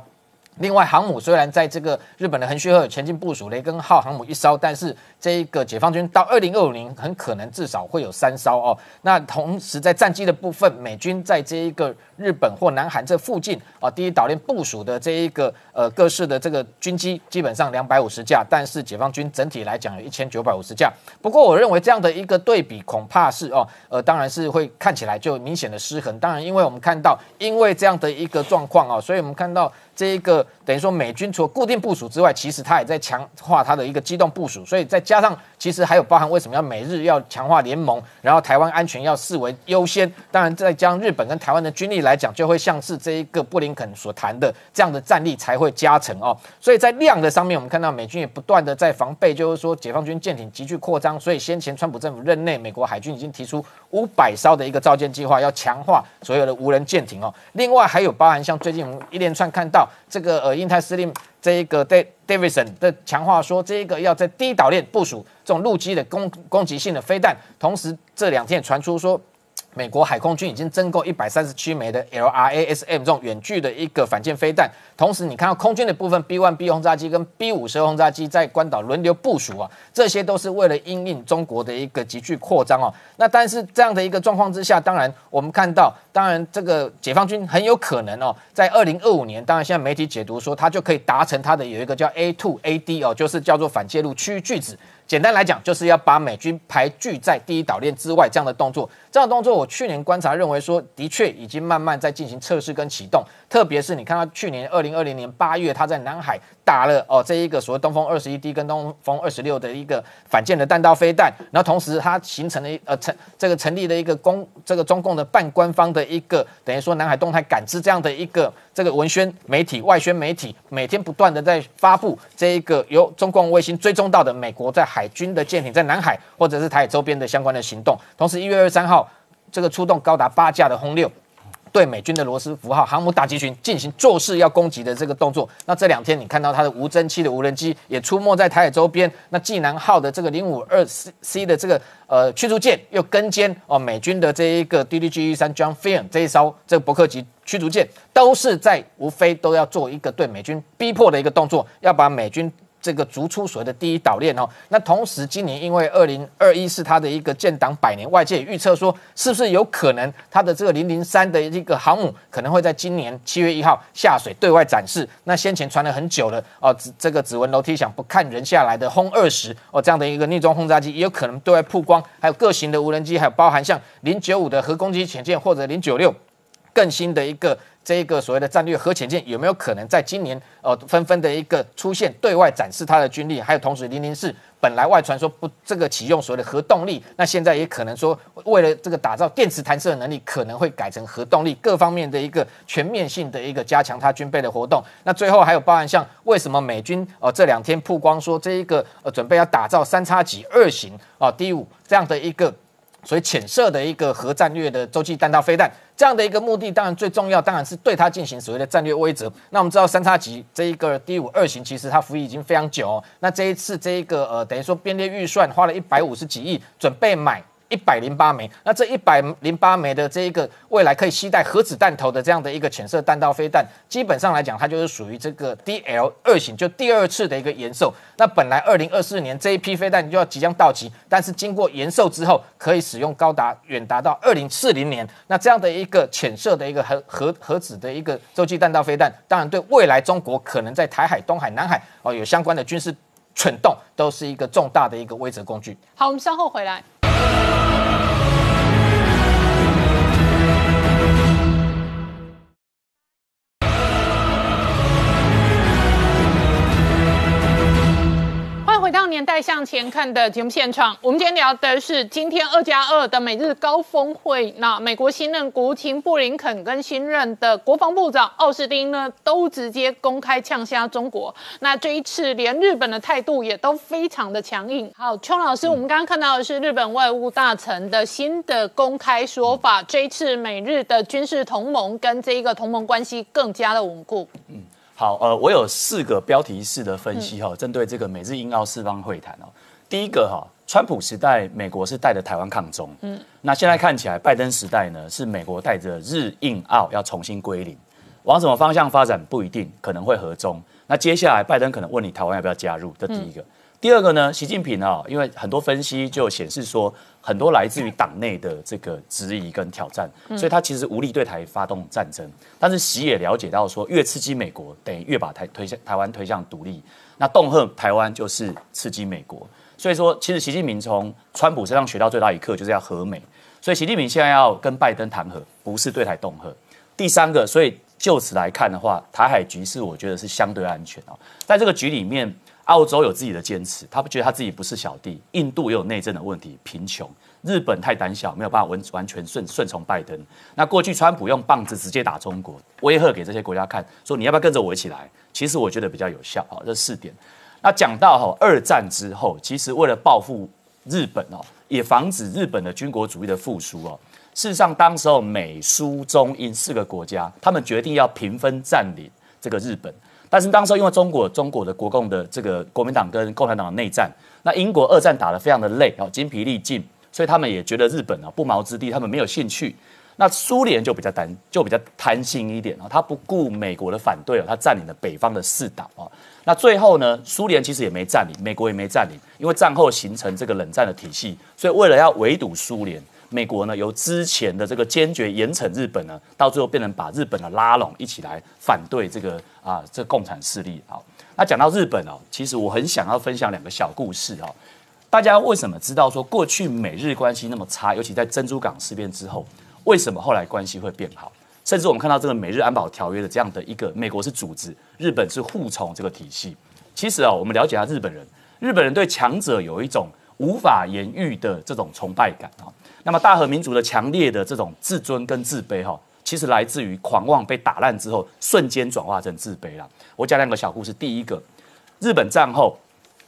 另外，航母虽然在这个日本的横须贺前进部署雷根号航母一艘，但是这一个解放军到二零二五年很可能至少会有三艘哦。那同时在战机的部分，美军在这一个日本或南韩这附近啊，第一岛链部署的这一个呃各式的这个军机，基本上两百五十架，但是解放军整体来讲有一千九百五十架。不过，我认为这样的一个对比，恐怕是哦，呃，当然是会看起来就明显的失衡。当然，因为我们看到，因为这样的一个状况啊，所以我们看到。这一个等于说美军除了固定部署之外，其实它也在强化它的一个机动部署，所以再加上其实还有包含为什么要美日要强化联盟，然后台湾安全要视为优先。当然，再将日本跟台湾的军力来讲，就会像是这一个布林肯所谈的这样的战力才会加成哦。所以在量的上面，我们看到美军也不断的在防备，就是说解放军舰艇急剧扩张，所以先前川普政府任内，美国海军已经提出五百艘的一个造舰计划，要强化所有的无人舰艇哦。另外还有包含像最近我们一连串看到。这个呃，印太司令这一个 Davidson 的强化说，这一个要在低岛链部署这种陆基的攻攻击性的飞弹，同时这两天传出说。美国海空军已经增购一百三十七枚的 LRASM 这种远距的一个反舰飞弹，同时你看到空军的部分 B1B 轰炸机跟 B52 轰炸机在关岛轮流部署啊，这些都是为了应应中国的一个急剧扩张哦。那但是这样的一个状况之下，当然我们看到，当然这个解放军很有可能哦，在二零二五年，当然现在媒体解读说，它就可以达成它的有一个叫 A2AD 哦，就是叫做反介入区域拒止。简单来讲，就是要把美军排拒在第一岛链之外这样的动作。这样动作，我去年观察认为说，的确已经慢慢在进行测试跟启动。特别是你看到去年二零二零年八月，他在南海打了哦这一个所谓东风二十一 D 跟东风二十六的一个反舰的弹道飞弹，然后同时它形成了呃成这个成立了一个公这个中共的半官方的一个等于说南海动态感知这样的一个这个文宣媒体外宣媒体，每天不断的在发布这一个由中共卫星追踪到的美国在海军的舰艇在南海或者是台海周边的相关的行动。同时一月二十三号这个出动高达八架的轰六。对美军的罗斯福号航母打击群进行做事要攻击的这个动作，那这两天你看到它的无侦七的无人机也出没在台海周边，那济南号的这个零五二 C C 的这个呃驱逐舰又跟监哦美军的这一个 DDG 三 John Finn 这一艘这个伯克级驱逐舰，都是在无非都要做一个对美军逼迫的一个动作，要把美军。这个逐出所谓的第一岛链哦，那同时今年因为二零二一是它的一个建党百年，外界预测说是不是有可能它的这个零零三的一个航母可能会在今年七月一号下水对外展示？那先前传了很久了哦，这个指纹楼梯响不看人下来的轰二十哦这样的一个逆中轰炸机也有可能对外曝光，还有各型的无人机，还有包含像零九五的核攻击潜舰或者零九六更新的一个。这一个所谓的战略核潜舰有没有可能在今年呃纷纷的一个出现，对外展示它的军力？还有同时零零四本来外传说不这个启用所谓的核动力，那现在也可能说为了这个打造电磁弹射能力，可能会改成核动力，各方面的一个全面性的一个加强它军备的活动。那最后还有包含像为什么美军呃这两天曝光说这一个呃准备要打造三叉戟二型啊 D 五这样的一个。所以浅射的一个核战略的洲际弹道飞弹，这样的一个目的，当然最重要，当然是对它进行所谓的战略威慑。那我们知道三叉戟这一个 D 五二型，其实它服役已经非常久、那这一次这一个呃，等于说编列预算花了一百五十几亿，准备买。一百零八枚，那这一百零八枚的这一个未来可以携带核子弹头的这样的一个浅色弹道飞弹，基本上来讲，它就是属于这个 DL 二型，就第二次的一个延寿。那本来二零二四年这一批飞弹就要即将到期，但是经过延寿之后，可以使用高达远达到二零四零年。那这样的一个浅色的一个核核核子的一个洲际弹道飞弹，当然对未来中国可能在台海、东海、南海哦有相关的军事蠢动，都是一个重大的一个威慑工具。好，我们稍后回来。Oh! 年代向前看的节目现场，我们今天聊的是今天二加二的美日高峰会。那美国新任国务卿布林肯跟新任的国防部长奥斯汀呢，都直接公开呛瞎中国。那这一次连日本的态度也都非常的强硬。好，邱老师，我们刚刚看到的是日本外务大臣的新的公开说法，这一次美日的军事同盟跟这一个同盟关系更加的稳固。嗯。好，呃，我有四个标题式的分析哈，针对这个美日英澳四方会谈哦。第一个哈，川普时代美国是带着台湾抗中，嗯，那现在看起来拜登时代呢是美国带着日印澳要重新归零，往什么方向发展不一定，可能会合中。那接下来拜登可能问你台湾要不要加入，这第一个。第二个呢，习近平啊，因为很多分析就显示说，很多来自于党内的这个质疑跟挑战，所以他其实无力对台发动战争。但是习也了解到说，越刺激美国，等于越把台推向台湾推向独立。那恫吓台湾就是刺激美国。所以说，其实习近平从川普身上学到最大一课，就是要和美。所以习近平现在要跟拜登谈和，不是对台恫吓。第三个，所以就此来看的话，台海局势我觉得是相对安全哦。在这个局里面。澳洲有自己的坚持，他不觉得他自己不是小弟。印度也有内政的问题，贫穷。日本太胆小，没有办法完完全顺顺从拜登。那过去川普用棒子直接打中国，威吓给这些国家看，说你要不要跟着我一起来？其实我觉得比较有效。好，这四点。那讲到哈二战之后，其实为了报复日本哦，也防止日本的军国主义的复苏哦。事实上，当时候美苏中英四个国家，他们决定要平分占领这个日本。但是当时因为中国中国的国共的这个国民党跟共产党的内战，那英国二战打得非常的累啊，精疲力尽，所以他们也觉得日本啊不毛之地，他们没有兴趣。那苏联就比较担就比较贪心一点啊，他不顾美国的反对啊，他占领了北方的四岛啊。那最后呢，苏联其实也没占领，美国也没占领，因为战后形成这个冷战的体系，所以为了要围堵苏联。美国呢，由之前的这个坚决严惩日本呢，到最后变成把日本的拉拢一起来反对这个啊，这共产势力。好，那讲到日本哦，其实我很想要分享两个小故事哦。大家为什么知道说过去美日关系那么差？尤其在珍珠港事变之后，为什么后来关系会变好？甚至我们看到这个美日安保条约的这样的一个，美国是组织，日本是护从这个体系。其实啊，我们了解下日本人，日本人对强者有一种无法言喻的这种崇拜感啊。那么大和民族的强烈的这种自尊跟自卑哈，其实来自于狂妄被打烂之后，瞬间转化成自卑了。我讲两个小故事。第一个，日本战后，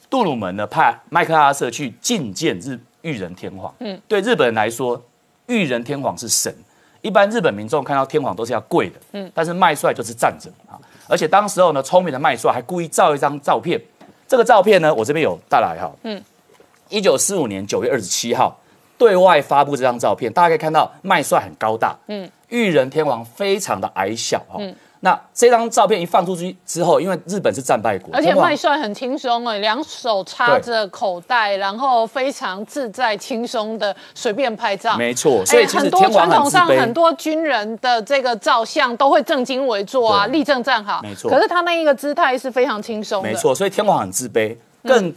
杜鲁门呢派麦克阿瑟去觐见日裕仁天皇。嗯，对日本人来说，裕仁天皇是神。一般日本民众看到天皇都是要跪的。嗯，但是麦帅就是站着啊。而且当时候呢，聪明的麦帅还故意照一张照片。这个照片呢，我这边有带来哈。嗯，一九四五年九月二十七号。对外发布这张照片，大家可以看到麦帅很高大，嗯，裕仁天王非常的矮小哈。嗯那这张照片一放出去之后，因为日本是战败国，而且麦帅很轻松哎，两手插着口袋，然后非常自在轻松的随便拍照，没错。所以很多传统上很多军人的这个照相都会正襟危坐啊，立正站好，没错。可是他那一个姿态是非常轻松，没错。所以天皇很自卑，更。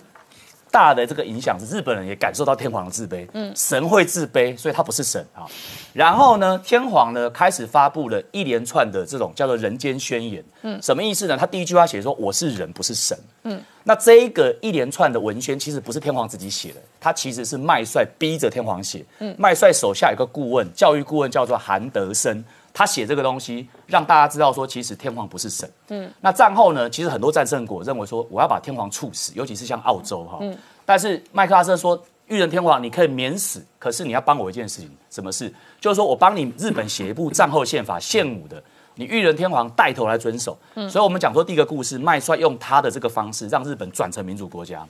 大的这个影响是日本人也感受到天皇的自卑，嗯，神会自卑，所以他不是神啊。然后呢，天皇呢开始发布了一连串的这种叫做人间宣言，嗯，什么意思呢？他第一句话写说我是人，不是神，嗯。那这一个一连串的文宣其实不是天皇自己写的，他其实是麦帅逼着天皇写，嗯，麦帅手下有个顾问，教育顾问叫做韩德生。他写这个东西，让大家知道说，其实天皇不是神。嗯，那战后呢，其实很多战胜国认为说，我要把天皇处死，尤其是像澳洲哈。嗯，但是麦克阿瑟说，裕仁天皇你可以免死，可是你要帮我一件事情，什么事？就是说我帮你日本写一部战后宪法宪武的，你裕仁天皇带头来遵守。嗯所以我们讲说第一个故事，麦帅用他的这个方式让日本转成民主国家。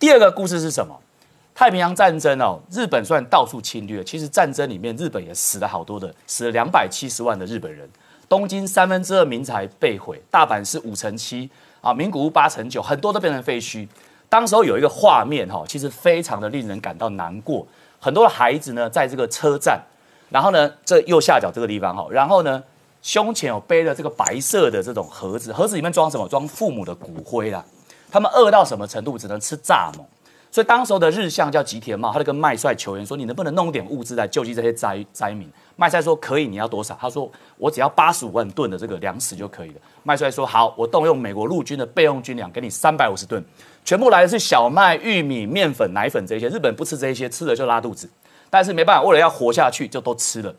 第二个故事是什么？太平洋战争哦，日本虽然到处侵略，其实战争里面日本也死了好多的，死了两百七十万的日本人。东京三分之二民宅被毁，大阪是五成七啊，名古屋八成九，很多都变成废墟。当时候有一个画面哈，其实非常的令人感到难过。很多的孩子呢，在这个车站，然后呢，这右下角这个地方哈，然后呢，胸前有背着这个白色的这种盒子，盒子里面装什么？装父母的骨灰啦。他们饿到什么程度，只能吃蚱蜢。所以当时候的日相叫吉田茂，他就跟麦帅求援说：“你能不能弄点物资来救济这些灾灾民？”麦帅说：“可以，你要多少？”他说：“我只要八十五万吨的这个粮食就可以了。”麦帅说：“好，我动用美国陆军的备用军粮，给你三百五十吨，全部来的是小麦、玉米、面粉、奶粉这些。日本不吃这些，吃了就拉肚子。但是没办法，为了要活下去，就都吃了。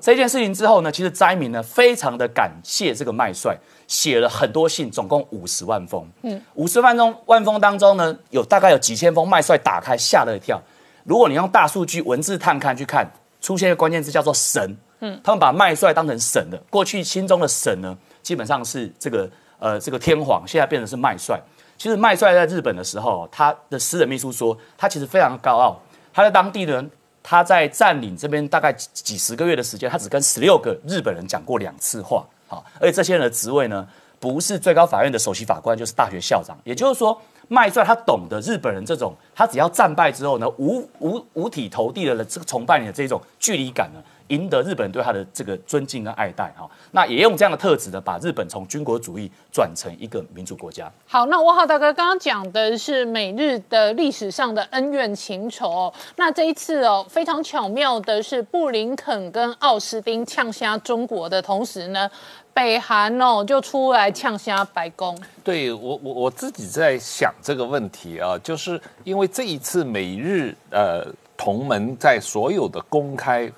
这件事情之后呢，其实灾民呢非常的感谢这个麦帅。”写了很多信，总共五十万封。嗯，五十万封万封当中呢，有大概有几千封麦帅打开吓了一跳。如果你用大数据文字探看去看，出现一个关键字叫做神。嗯，他们把麦帅当成神的。过去心中的神呢，基本上是这个呃这个天皇，现在变成是麦帅。其实麦帅在日本的时候，他的私人秘书说，他其实非常高傲。他在当地呢，他在占领这边大概几十个月的时间，他只跟十六个日本人讲过两次话。好，而且这些人的职位呢，不是最高法院的首席法官，就是大学校长。也就是说，麦帅他懂得日本人这种，他只要战败之后呢，五五五体投地的这个崇拜你的这种距离感呢，赢得日本人对他的这个尊敬跟爱戴。哈，那也用这样的特质呢，把日本从军国主义转成一个民主国家。好，那我好大哥刚刚讲的是美日的历史上的恩怨情仇。那这一次哦，非常巧妙的是，布林肯跟奥斯汀呛瞎中国的同时呢。北韩哦，就出来呛瞎白宫。对我，我我自己在想这个问题啊，就是因为这一次美日呃同盟在所有的公开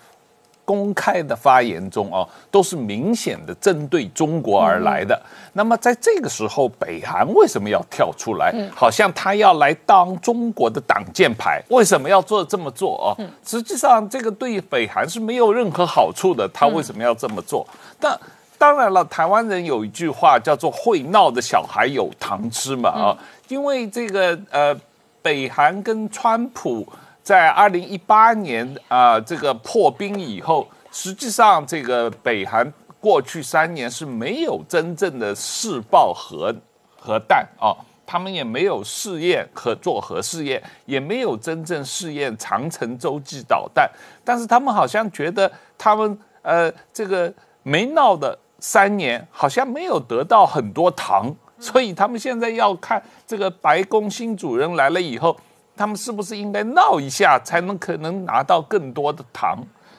公开的发言中啊，都是明显的针对中国而来的。那么在这个时候，北韩为什么要跳出来？好像他要来当中国的挡箭牌？为什么要做这么做啊？实际上，这个对北韩是没有任何好处的。他为什么要这么做？但当然了，台湾人有一句话叫做“会闹的小孩有糖吃”嘛啊，因为这个呃，北韩跟川普在二零一八年啊这个破冰以后，实际上这个北韩过去三年是没有真正的试爆核核弹啊，他们也没有试验和做核试验，也没有真正试验长城洲际导弹，但是他们好像觉得他们呃这个没闹的。三年好像没有得到很多糖，所以他们现在要看这个白宫新主人来了以后，他们是不是应该闹一下，才能可能拿到更多的糖。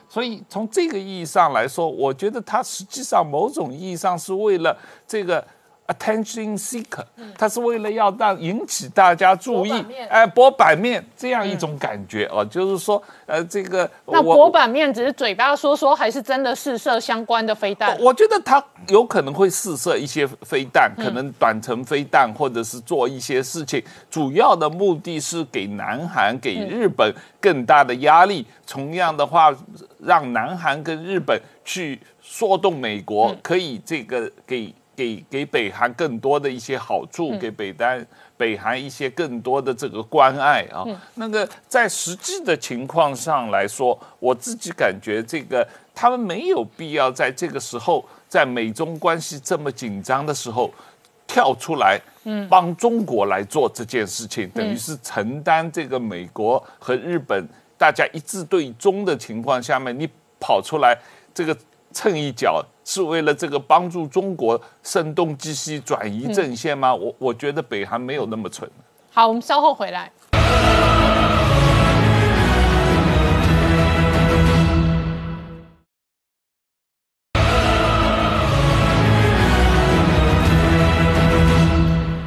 所以从这个意义上来说，我觉得他实际上某种意义上是为了这个。Attention seeker，他是为了要让引起大家注意，哎，博版面这样一种感觉哦，就是说，呃，这个那博版面只是嘴巴说说，还是真的试射相关的飞弹？我觉得他有可能会试射一些飞弹，可能短程飞弹，或者是做一些事情，主要的目的是给南韩、给日本更大的压力。同样的话，让南韩跟日本去说动美国，可以这个给。给给北韩更多的一些好处，给北单北韩一些更多的这个关爱啊。那个在实际的情况上来说，我自己感觉这个他们没有必要在这个时候，在美中关系这么紧张的时候跳出来，嗯，帮中国来做这件事情，等于是承担这个美国和日本大家一致对中的情况下面，你跑出来这个。蹭一脚是为了这个帮助中国声东击西转移阵线吗？我我觉得北韩没有那么蠢。好，我们稍后回来。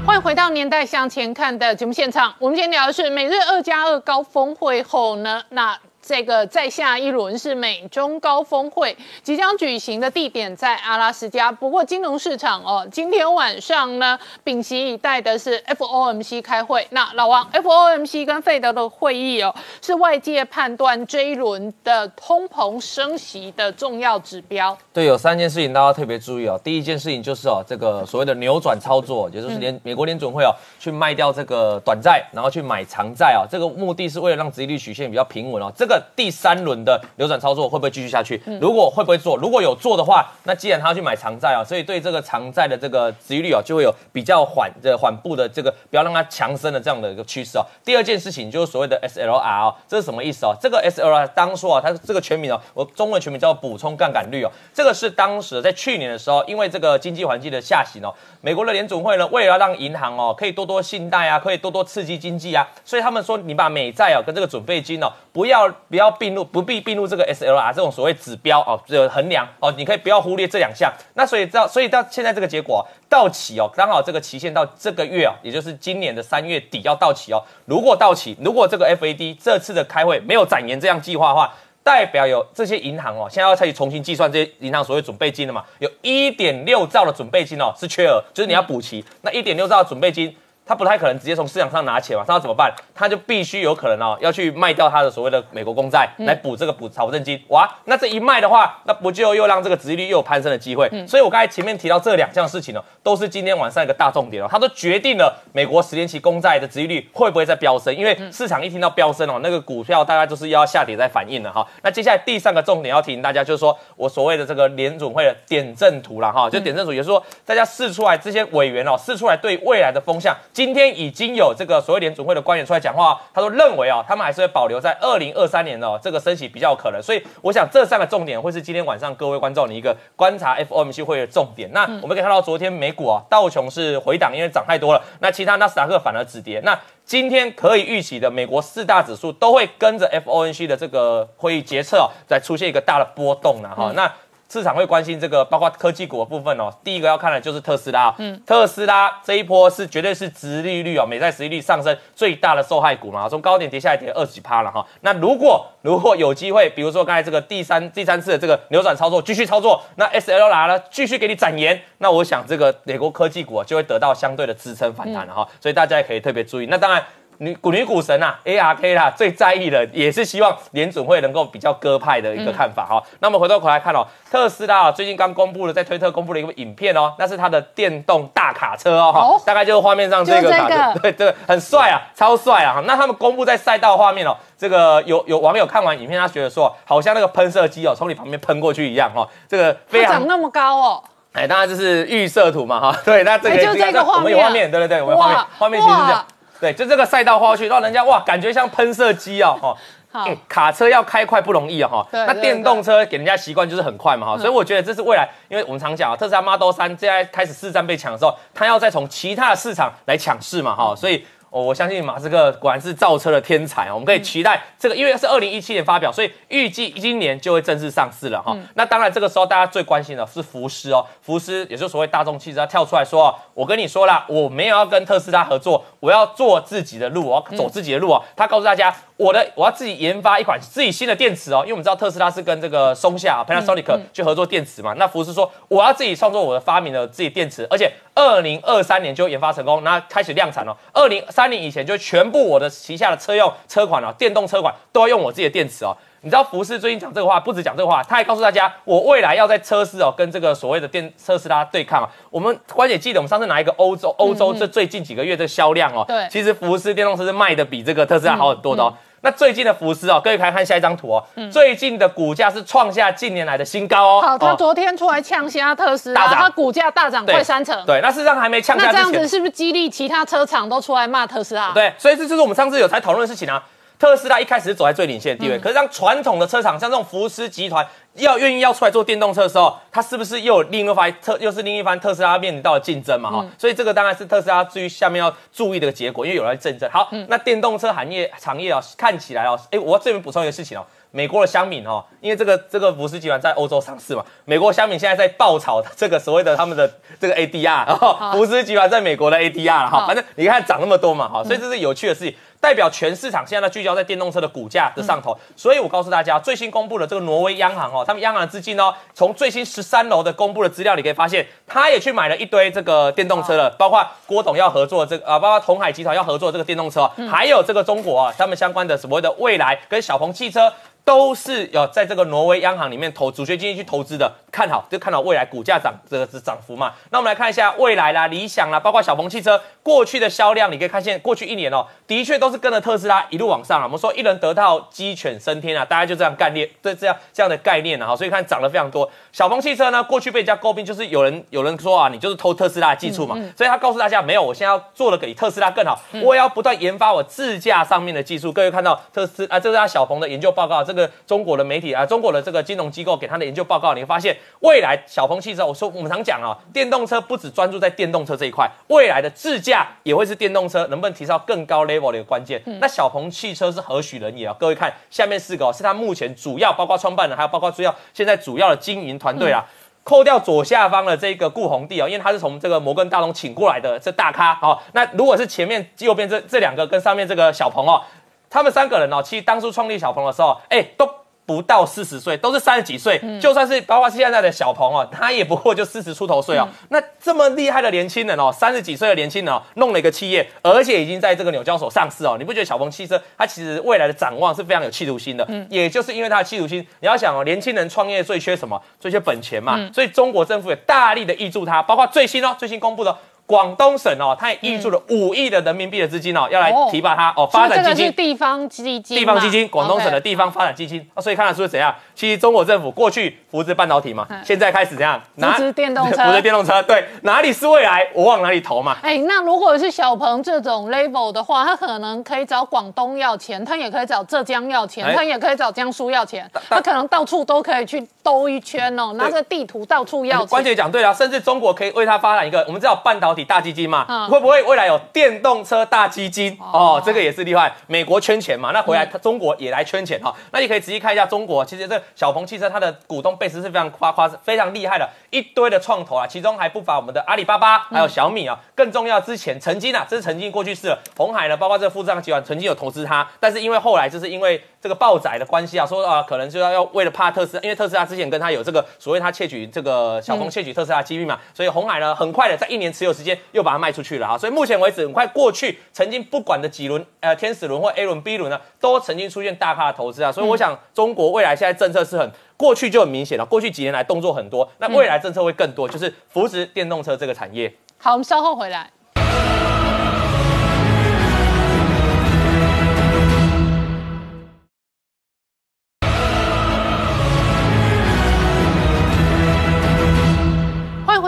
欢迎回到年代向前看的节目现场。我们今天聊的是美日二加二高峰会后呢，那。这个再下一轮是美中高峰会即将举行的地点在阿拉斯加。不过金融市场哦，今天晚上呢，屏息以待的是 FOMC 开会。那老王，FOMC 跟费德的会议哦，是外界判断这一轮的通膨升息的重要指标。对，有三件事情大家特别注意哦。第一件事情就是哦，这个所谓的扭转操作，也就是联美国联准会哦，去卖掉这个短债，然后去买长债啊。这个目的是为了让殖利率曲线比较平稳哦。这个第三轮的流转操作会不会继续下去？如果会不会做？如果有做的话，那既然他要去买长债啊，所以对这个长债的这个殖利率啊，就会有比较缓的缓步的这个不要让它强升的这样的一个趋势啊。第二件事情就是所谓的 SLR 哦，这是什么意思啊？这个 SLR 当初啊，它这个全名哦，我中文全名叫补充杠杆率哦，这个是当时在去年的时候，因为这个经济环境的下行哦，美国的联总会呢，为了要让银行哦可以多多信贷啊，可以多多刺激经济啊，所以他们说你把美债哦跟这个准备金哦，不要不要并入，不必并入这个 SLR 这种所谓指标哦，这衡量哦，你可以不要忽略这两项。那所以到所以到现在这个结果到期哦，刚好这个期限到这个月哦，也就是今年的三月底要到期哦。如果到期，如果这个 FAD 这次的开会没有展延这样计划的话，代表有这些银行哦，现在要开始重新计算这些银行所谓准备金了嘛？有一点六兆的准备金哦是缺额，就是你要补齐。那一点六兆的准备金，他不太可能直接从市场上拿钱嘛，他要怎么办？他就必须有可能哦要去卖掉他的所谓的美国公债来补这个补保证金。哇，那这一卖的话，那不就又让这个殖利率又有攀升的机会？所以我刚才前面提到这两项事情呢，都是今天晚上一个大重点哦，它都决定了美国十年期公债的殖利率会不会再飙升。因为市场一听到飙升哦，那个股票大概就是要下跌在反应了哈。那接下来第三个重点要提醒大家，就是说我所谓的这个联准会的点阵图了哈，就点阵图，也就是说大家试出来这些委员哦，试出来对未来的风向，今天已经有这个所谓联准会的官员出来讲话，他说认为啊，他们还是会保留在二零二三年哦，这个升息比较可能。所以我想这三个重点会是今天晚上各位观众的一个观察 FOMC 会的重点。那我们可以看到昨天美股啊，道琼是回档，因为涨太多了，那其他纳斯达克反而止跌。那今天可以预期的，美国四大指数都会跟着 FOMC 的这个会议决策哦，再出现一个大的波动了哈。那市场会关心这个，包括科技股的部分哦。第一个要看的就是特斯拉，嗯，特斯拉这一波是绝对是殖利率哦，美债殖利率上升最大的受害股嘛，从高点跌下来跌二十几趴了哈。那如果如果有机会，比如说刚才这个第三第三次的这个扭转操作继续操作，那 SLR 呢继续给你展延，那我想这个美国科技股啊就会得到相对的支撑反弹了哈。所以大家也可以特别注意。那当然。女股女股神啊，ARK 啦，最在意的也是希望联准会能够比较鸽派的一个看法哈。那我们回头回来看哦，特斯拉啊，最近刚公布了，在推特公布了一个影片哦，那是它的电动大卡车哦，哈，大概就是画面上这个卡车，对 对，很帅啊，超帅啊。那他们公布在赛道画面哦，这个有有网友看完影片，他觉得说，好像那个喷射机哦，从你旁边喷过去一样哈，这个非常长那么高哦。哎，当然这是预设图嘛哈，对，那这个就这个画面，我们有画面，对对对，我们画面画面其实是这样。对，就这个赛道画去，让人家哇，感觉像喷射机啊，哈。哎，卡车要开快不容易啊，哈。那电动车给人家习惯就是很快嘛，哈。所以我觉得这是未来，因为我们常讲啊，特斯拉 Model 三现在开始市占被抢的时候，它要再从其他的市场来抢市嘛，哈。所以。哦，我相信马斯克果然是造车的天才哦！我们可以期待这个，因为是二零一七年发表，所以预计今年就会正式上市了哈。那当然，这个时候大家最关心的是福斯哦，福斯也就是所谓大众汽车跳出来说，哦我跟你说了，我没有要跟特斯拉合作，我要做自己的路，我要走自己的路哦。他告诉大家，我的我要自己研发一款自己新的电池哦，因为我们知道特斯拉是跟这个松下 Panasonic 去合作电池嘛，那福斯说我要自己创作我的发明的自己电池，而且二零二三年就研发成功，那开始量产了，二零三年以前就全部我的旗下的车用车款哦，电动车款都要用我自己的电池哦。你知道福斯最近讲这个话，不止讲这个话，他还告诉大家，我未来要在车市哦跟这个所谓的电特斯拉对抗啊。我们关姐记得我们上次拿一个欧洲欧洲这最近几个月的销量哦，对，其实福斯电动车是卖的比这个特斯拉好很多的哦。那最近的福斯哦，各位可以看下一张图哦，最近的股价是创下近年来的新高哦。好，他昨天出来呛虾特斯拉，他股价大涨快三成。对，那事实上还没呛下那这样子是不是激励其他车厂都出来骂特斯拉？对，所以这就是我们上次有才讨论的事情啊。特斯拉一开始是走在最领先的地位，可是当传统的车厂像这种福斯集团要愿意要出来做电动车的时候，它是不是又有另一番特又是另一番特斯拉面临到的竞争嘛？哈，所以这个当然是特斯拉至于下面要注意的结果，因为有人竞争。好，那电动车行业产业啊，看起来哦，哎，我这边补充一个事情哦。美国的香米哦，因为这个这个福斯集团在欧洲上市嘛，美国香米现在在爆炒这个所谓的他们的 这个 ADR，然后福斯集团在美国的 ADR 哈，反正你看涨那么多嘛哈，所以这是有趣的事情。代表全市场现在都聚焦在电动车的股价的上头。所以我告诉大家，最新公布的这个挪威央行哦，他们央行的资金哦，从最新十三楼的公布的资料，你可以发现，他也去买了一堆这个电动车了，包括郭董要合作这个啊，包括同海集团要合作这个电动车嗯，还有这个中国啊，他们相关的所谓的未来跟小鹏汽车。都是有在这个挪威央行里面投主权基金去投资的，看好就看好未来股价涨这个是涨幅嘛。那我们来看一下未来啦、理想啦，包括小鹏汽车过去的销量，你可以看见过去一年哦，的确都是跟着特斯拉一路往上啊。我们说一人得道鸡犬升天啊，大家就这样概念，这这样这样的概念啊，所以看涨得非常多。小鹏汽车呢，过去被人家诟病就是有人有人说啊，你就是偷特斯拉的技术嘛，所以他告诉大家没有，我现在要做的比特斯拉更好，我也要不断研发我自驾上面的技术。各位看到特斯啊，这是他小鹏的研究报告，这个中国的。媒体啊，中国的这个金融机构给他的研究报告，你会发现未来小鹏汽车，我说我们常讲啊，电动车不只专注在电动车这一块，未来的自驾也会是电动车能不能提升到更高 level 的一个关键。那小鹏汽车是何许人也啊？各位看下面四个哦，是他目前主要包括创办人，还有包括主要现在主要的经营团队啊。扣掉左下方的这个顾宏弟哦，因为他是从这个摩根大通请过来的这大咖哦。那如果是前面右边这这两个跟上面这个小鹏哦，他们三个人哦，其实当初创立小鹏的时候，哎都。不到四十岁，都是三十几岁，就算是包括现在的小鹏哦，他也不过就四十出头岁哦。那这么厉害的年轻人哦，三十几岁的年轻人哦，弄了一个企业，而且已经在这个纽交所上市哦。你不觉得小鹏汽车它其实未来的展望是非常有企图心的？嗯，也就是因为它的企图心，你要想哦，年轻人创业最缺什么？最缺本钱嘛。所以中国政府也大力的挹注它，包括最新哦，最新公布的。广东省哦，它也挹注了五亿的人民币的资金哦，要来提拔它哦，发展基金。地方基金。地方基金，广东省的地方发展基金。所以看得出怎样？其实中国政府过去扶持半导体嘛，现在开始怎样？扶持电动车。扶持电动车，对，哪里是未来，我往哪里投嘛。哎，那如果是小鹏这种 level 的话，他可能可以找广东要钱，他也可以找浙江要钱，他也可以找江苏要钱，他可能到处都可以去兜一圈哦，拿着地图到处要钱。关键讲对了，甚至中国可以为他发展一个，我们知道半导体大基金嘛。会不会未来有电动车大基金哦？这个也是厉害。美国圈钱嘛，那回来中国也来圈钱哈。那你可以仔细看一下中国，其实这小鹏汽车它的股东贝斯是非常夸夸非常厉害的，一堆的创投啊，其中还不乏我们的阿里巴巴，还有小米啊。更重要，之前曾经啊，这是曾经过去式了，红海呢，包括这个富士康集团曾经有投资它，但是因为后来就是因为这个爆载的关系啊，说啊，可能就要要为了怕特斯拉，因为特斯拉之前跟他有这个所谓他窃取这个小鹏窃取特斯拉机密嘛，所以红海呢很快的在一年持有时间又把它卖出去了啊。所以目前为止，很快过去曾经不管的几轮呃天使轮或 A 轮 B 轮呢，都曾经出现大咖的投资啊。所以我想中国未来现在政策是很过去就很明显了，过去几年来动作很多，那未来政策会更多，就是扶持电动车这个产业。好，我们稍后回来。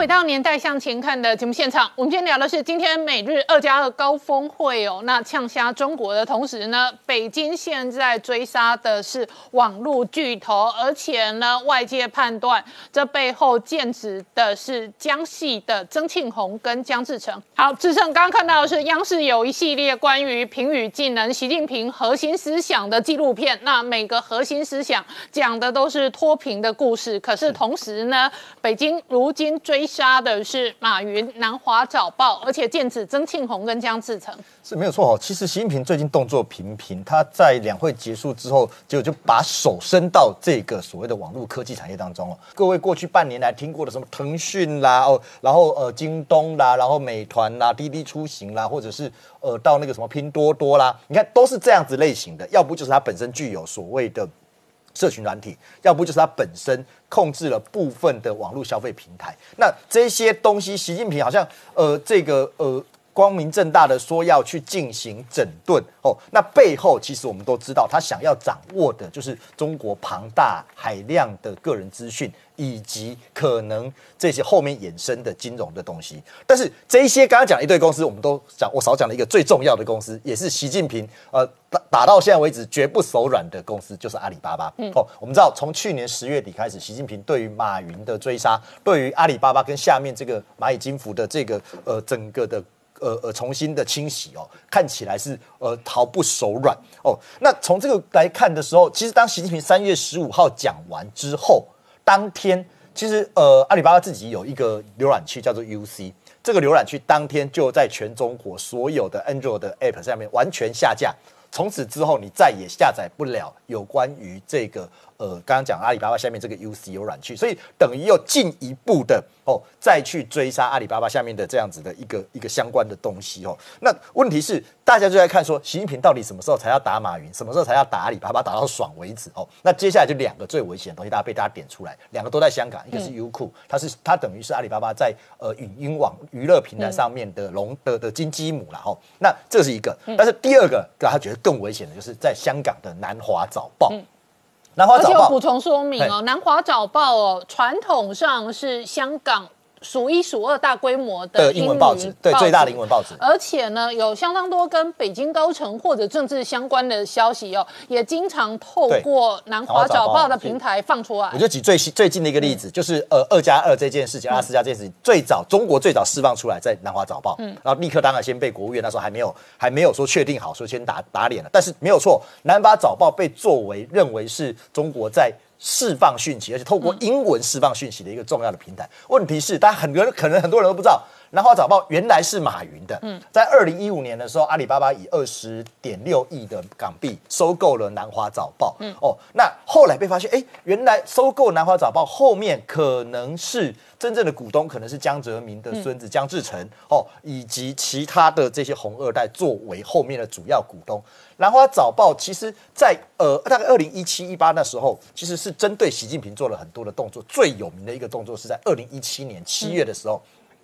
回到年代向前看的节目现场，我们今天聊的是今天美日二加二高峰会哦。那呛瞎中国的同时呢，北京现在追杀的是网络巨头，而且呢，外界判断这背后剑指的是江系的曾庆红跟江志成。好，志成刚刚看到的是央视有一系列关于评语技能、习近平核心思想的纪录片。那每个核心思想讲的都是脱贫的故事，可是同时呢，北京如今追。杀的是马云、南华早报，而且剑指曾庆红跟江志成是没有错哦。其实习近平最近动作频频，他在两会结束之后，结果就把手伸到这个所谓的网络科技产业当中了。各位过去半年来听过的什么腾讯啦，哦，然后呃京东啦，然后美团啦、滴滴出行啦，或者是呃到那个什么拼多多啦，你看都是这样子类型的，要不就是它本身具有所谓的。社群软体，要不就是它本身控制了部分的网络消费平台。那这些东西，习近平好像呃，这个呃。光明正大的说要去进行整顿哦，那背后其实我们都知道，他想要掌握的就是中国庞大海量的个人资讯，以及可能这些后面衍生的金融的东西。但是这一些刚刚讲一堆公司，我们都讲，我少讲了一个最重要的公司，也是习近平呃打打到现在为止绝不手软的公司，就是阿里巴巴。哦，我们知道从去年十月底开始，习近平对于马云的追杀，对于阿里巴巴跟下面这个蚂蚁金服的这个呃整个的。呃呃，重新的清洗哦，看起来是呃毫不手软哦。那从这个来看的时候，其实当习近平三月十五号讲完之后，当天其实呃阿里巴巴自己有一个浏览器叫做 UC，这个浏览器当天就在全中国所有的 Android 的 App 上面完全下架。从此之后，你再也下载不了有关于这个呃，刚刚讲阿里巴巴下面这个 UCO 软去，所以等于又进一步的哦，再去追杀阿里巴巴下面的这样子的一个一个相关的东西哦。那问题是，大家就在看说，习近平到底什么时候才要打马云，什么时候才要打阿里巴巴，打到爽为止哦。那接下来就两个最危险的东西，大家被大家点出来，两个都在香港，一个是优酷，它是它等于是阿里巴巴在呃语音网娱乐平台上面的龙的的金鸡母了哦。那这是一个，但是第二个，他觉得更危险的就是在香港的南华早报。南华而且我补充说明哦，南华早报哦，传统上是香港数一数二大规模的的英文报纸，对最大的英文报纸。而且呢，有相当多跟北京高层或者政治相关的消息哦，也经常透过南华早报的平台放出来我。就举最最近的一个例子，就是呃二加二这件事情，阿拉斯加这件事情，最早中国最早释放出来在南华早报，嗯然后立刻当然先被国务院那时候还没有还没有说确定好，说先打打脸了，但是没有错，南华早报被作为认为是中国在。释放讯息，而且透过英文释放讯息的一个重要的平台。问题是，大家很多人可能很多人都不知道，南华早报原来是马云的。嗯，在二零一五年的时候，阿里巴巴以二十点六亿的港币收购了南华早报。嗯，哦，那后来被发现，哎，原来收购南华早报后面可能是真正的股东，可能是江泽民的孙子江志成哦，以及其他的这些红二代作为后面的主要股东。南华早报其实在呃大概二零一七一八那时候，其实是针对习近平做了很多的动作。最有名的一个动作是在二零一七年七月的时候，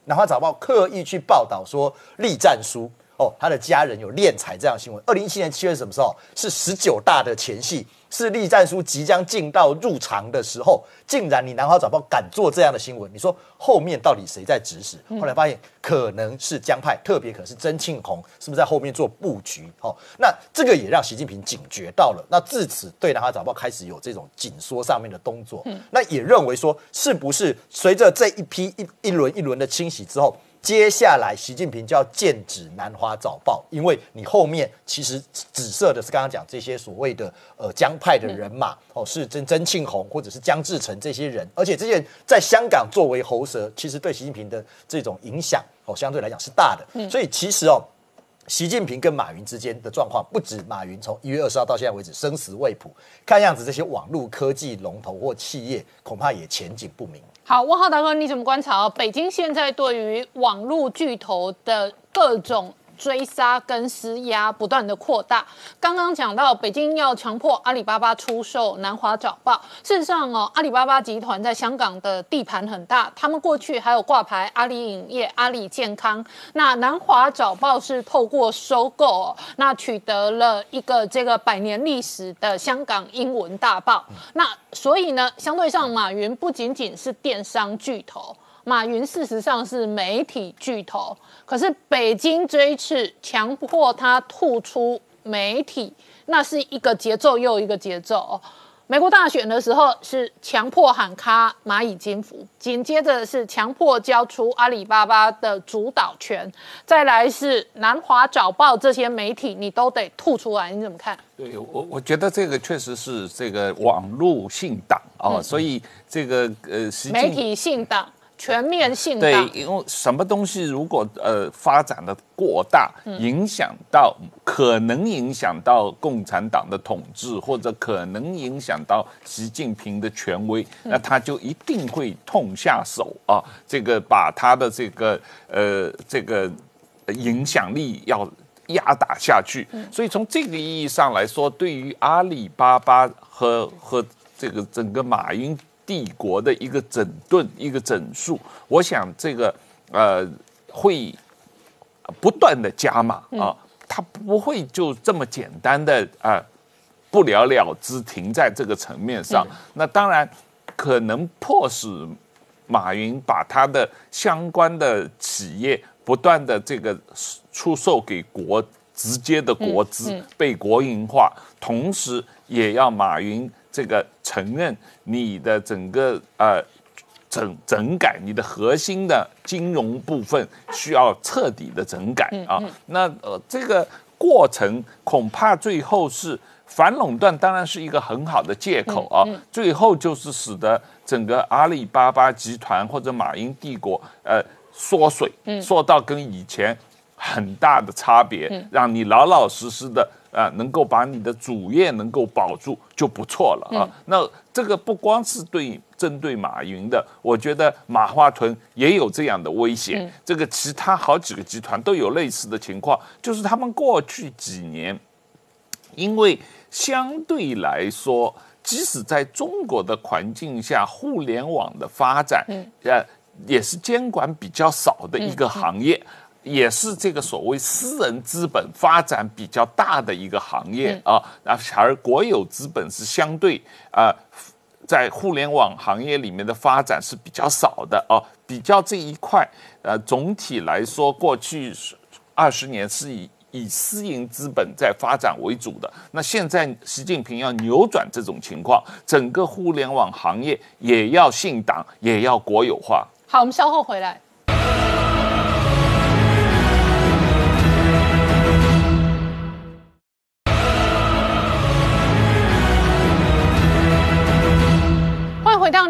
南华早报刻意去报道说栗战书哦，他的家人有敛财这样的新闻。二零一七年七月什么时候？是十九大的前夕，是栗战书即将进到入场的时候，竟然你南华早报敢做这样的新闻，你说后面到底谁在指使？后来发现可能是江派，特别可能是曾庆红，是不是在后面做布局？哦，那这个也让习近平警觉到了，那自此对南华早报开始有这种紧缩上面的动作。那也认为说，是不是随着这一批一一轮一轮的清洗之后？接下来，习近平就要剑指南华早报，因为你后面其实紫色的是刚刚讲这些所谓的呃江派的人马、哦，是曾曾庆红或者是江志成这些人，而且这些人在香港作为喉舌，其实对习近平的这种影响哦，相对来讲是大的。所以其实哦，习近平跟马云之间的状况，不止马云从一月二十号到现在为止生死未卜，看样子这些网络科技龙头或企业恐怕也前景不明。好，汪浩大哥，你怎么观察哦？北京现在对于网络巨头的各种追杀跟施压不断的扩大。刚刚讲到，北京要强迫阿里巴巴出售南华早报。事实上哦，阿里巴巴集团在香港的地盘很大，他们过去还有挂牌阿里影业、阿里健康。那南华早报是透过收购、哦，那取得了一个这个百年历史的香港英文大报。那所以呢，相对上，马云不仅仅是电商巨头。马云事实上是媒体巨头，可是北京这一次强迫他吐出媒体，那是一个节奏又一个节奏哦。美国大选的时候是强迫喊卡蚂蚁金服，紧接着是强迫交出阿里巴巴的主导权，再来是南华早报这些媒体你都得吐出来，你怎么看？对我，我觉得这个确实是这个网络性党啊、所以这个呃，媒体性党、全面性对党，，因为什么东西如果呃发展的过大，影响到可能影响到共产党的统治，或者可能影响到习近平的权威，那他就一定会痛下手啊，这个把他的这个呃这个呃影响力要。压打下去，所以从这个意义上来说，对于阿里巴巴和和这个整个马云帝国的一个整顿、一个整肃，我想这个呃会不断的加码啊，它不会就这么简单的啊、不了了之停在这个层面上。那当然可能迫使马云把他的相关的企业不断的这个出售给国直接的国资，被国营化，同时也要马云这个承认你的整个呃整整改，你的核心的金融部分需要彻底的整改啊。那呃这个过程恐怕最后是反垄断，当然是一个很好的借口啊。最后就是使得整个阿里巴巴集团或者马云帝国呃。缩水，缩到跟以前很大的差别，让你老老实实的啊，能够把你的主业能够保住就不错了啊。那这个不光是对针对马云的，我觉得马化腾也有这样的危险。这个其他好几个集团都有类似的情况，就是他们过去几年，因为相对来说，即使在中国的环境下，互联网的发展，呃，也是监管比较少的一个行业。也是这个所谓私人资本发展比较大的一个行业啊，而国有资本是相对啊，在互联网行业里面的发展是比较少的啊。比较这一块，呃，总体来说，过去二十年是以以私营资本在发展为主的。那现在习近平要扭转这种情况，整个互联网行业也要信党，也要国有化。好，我们稍后回来。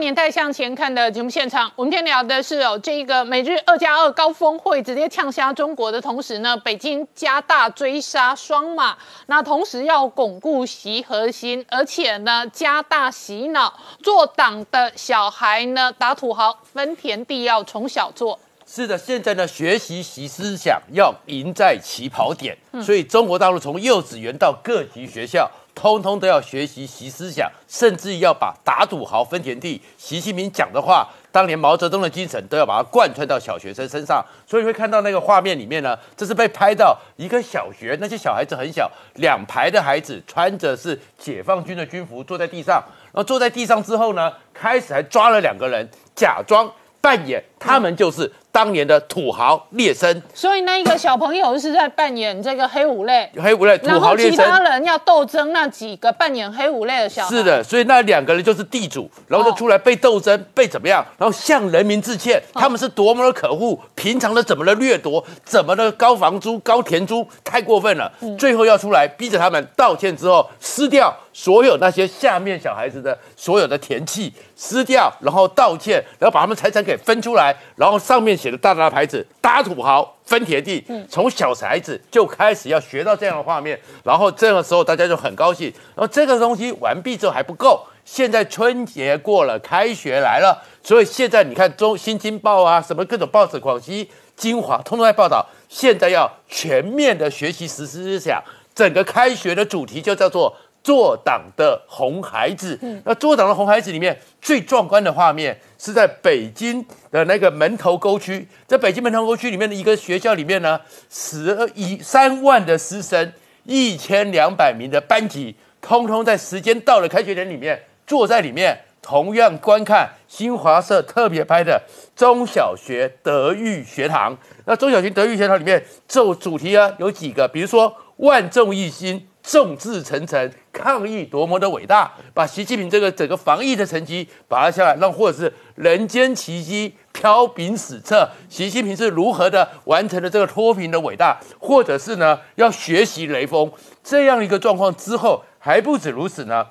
回到年代向前看的节目现场，我们今天聊的是哦，这一个美日二加二高峰会直接呛瞎中国的同时呢，北京加大追杀双马，那同时要巩固习核心，而且呢加大洗脑，做党的小孩呢打土豪分田地要从小做。是的，现在呢学习习思想要赢在起跑点，所以中国大陆从幼稚园到各级学校。通通都要学习习思想，甚至要把打土豪分田地，习近平讲的话，当年毛泽东的精神都要把它贯穿到小学生身上。所以会看到那个画面里面呢，这是被拍到一个小学，那些小孩子很小，两排的孩子穿着是解放军的军服，坐在地上，然后坐在地上之后呢，开始还抓了两个人，假装扮演他们就是。当年的土豪劣绅，所以那一个小朋友是在扮演这个黑五类，黑五类土豪劣绅，其他人要斗争那几个扮演黑五类的小孩。是的，所以那两个人就是地主，然后就出来被斗争，被怎么样，然后向人民致歉，他们是多么的可恶，平常的怎么的掠夺，怎么的高房租、高田租，太过分了。最后要出来逼着他们道歉之后，撕掉所有那些下面小孩子的所有的田契，撕掉，然后道歉，然后把他们财产给分出来，然后上面写的。大大的牌子，打土豪分田地，从小孩子就开始要学到这样的画面，然后这个时候大家就很高兴。然后这个东西完毕之后还不够，现在春节过了，开学来了，所以现在你看中新京报啊，什么各种报纸，广西金华通通在报道，现在要全面的学习实施思想，整个开学的主题就叫做。做党的红孩子，嗯那坐党的红孩子里面最壮观的画面是在北京的那个门头沟区，在北京门头沟区里面的一个学校里面呢，十一三万的师生，一千两百名的班级，通通在时间到了开学典里面坐在里面，同样观看新华社特别拍的中小学德育学堂。那中小学德育学堂里面就主题啊有几个，比如说万众一心。众志成城，抗疫多么的伟大！把习近平这个整个防疫的成绩把它下来，让或者是人间奇迹飘炳史册，习近平是如何的完成了这个脱贫的伟大，或者是呢要学习雷锋这样一个状况之后，还不止如此呢。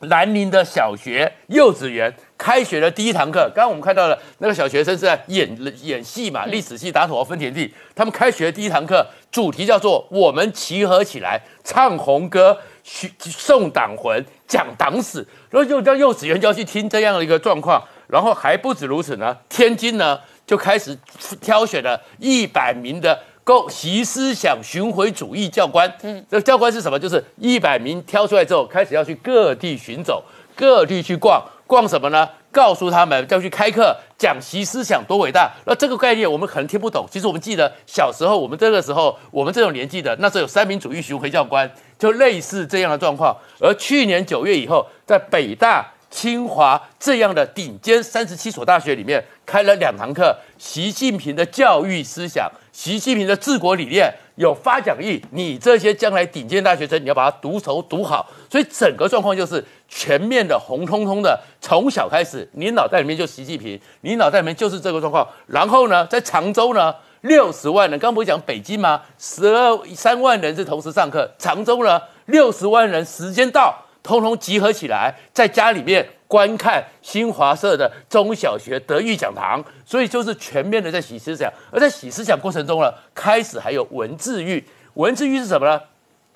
南宁的小学、幼稚园开学的第一堂课，刚刚我们看到了那个小学生是在演演戏嘛，历史系打土豪分田地。他们开学的第一堂课主题叫做“我们集合起来唱红歌，送党魂，讲党史”。然后就叫幼稚园就要去听这样的一个状况，然后还不止如此呢，天津呢就开始挑选了一百名的。够习思想巡回主义教官，嗯，这教官是什么？就是一百名挑出来之后，开始要去各地巡走，各地去逛，逛什么呢？告诉他们要去开课，讲习思想多伟大。那这个概念我们可能听不懂。其实我们记得小时候，我们这个时候，我们这种年纪的，那时候有三民主义巡回教官，就类似这样的状况。而去年九月以后，在北大、清华这样的顶尖三十七所大学里面，开了两堂课，习近平的教育思想。习近平的治国理念有发讲义，你这些将来顶尖大学生，你要把它读熟读好。所以整个状况就是全面的红彤彤的，从小开始，你脑袋里面就习近平，你脑袋里面就是这个状况。然后呢，在常州呢，六十万人，刚不是讲北京吗？十二三万人是同时上课，常州呢，六十万人时间到，通通集合起来，在家里面观看新华社的中小学德育讲堂，所以就是全面的在洗思想。而在洗思想过程中呢，开始还有文字狱。文字狱是什么呢？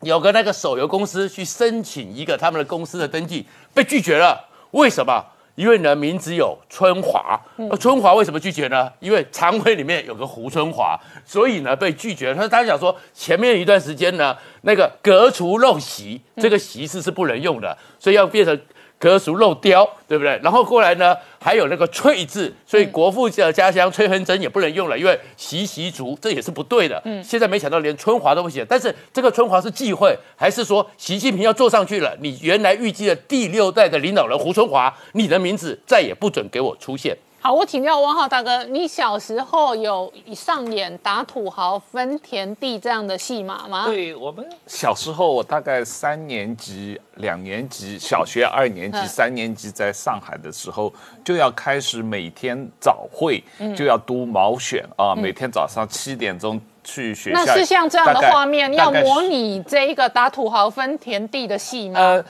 有个那个手游公司去申请一个他们的公司的登记，被拒绝了。为什么？因为呢名字有春华，那春华为什么拒绝呢？因为常委里面有个胡春华，所以呢被拒绝。他他想说前面一段时间呢，那个革除陋习这个习字是不能用的，所以要变成。格俗肉雕，对不对？然后过来呢，还有那个翠字，所以国父的家乡崔恒珍也不能用了，因为习习族这也是不对的。嗯，现在没想到连春华都不写，但是这个春华是忌讳，还是说习近平要坐上去了？你原来预计的第六代的领导人胡春华，你的名字再也不准给我出现。好，我请教汪浩大哥，你小时候有上演打土豪分田地这样的戏码吗？对我们小时候，我大概三年级、两年级，小学二年级、三年级，在上海的时候，就要开始每天早会，就要读毛选啊，每天早上七点钟去学校。那是像这样的画面，要模拟这一个打土豪分田地的戏吗？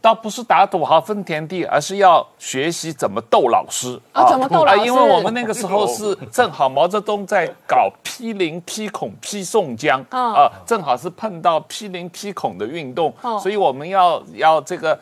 倒不是打土豪分田地，而是要学习怎么斗老师啊？怎么斗老师？因为我们那个时候是正好毛泽东在搞批林、批孔、批宋江啊，正好是碰到批林、批孔的运动，所以我们要要这个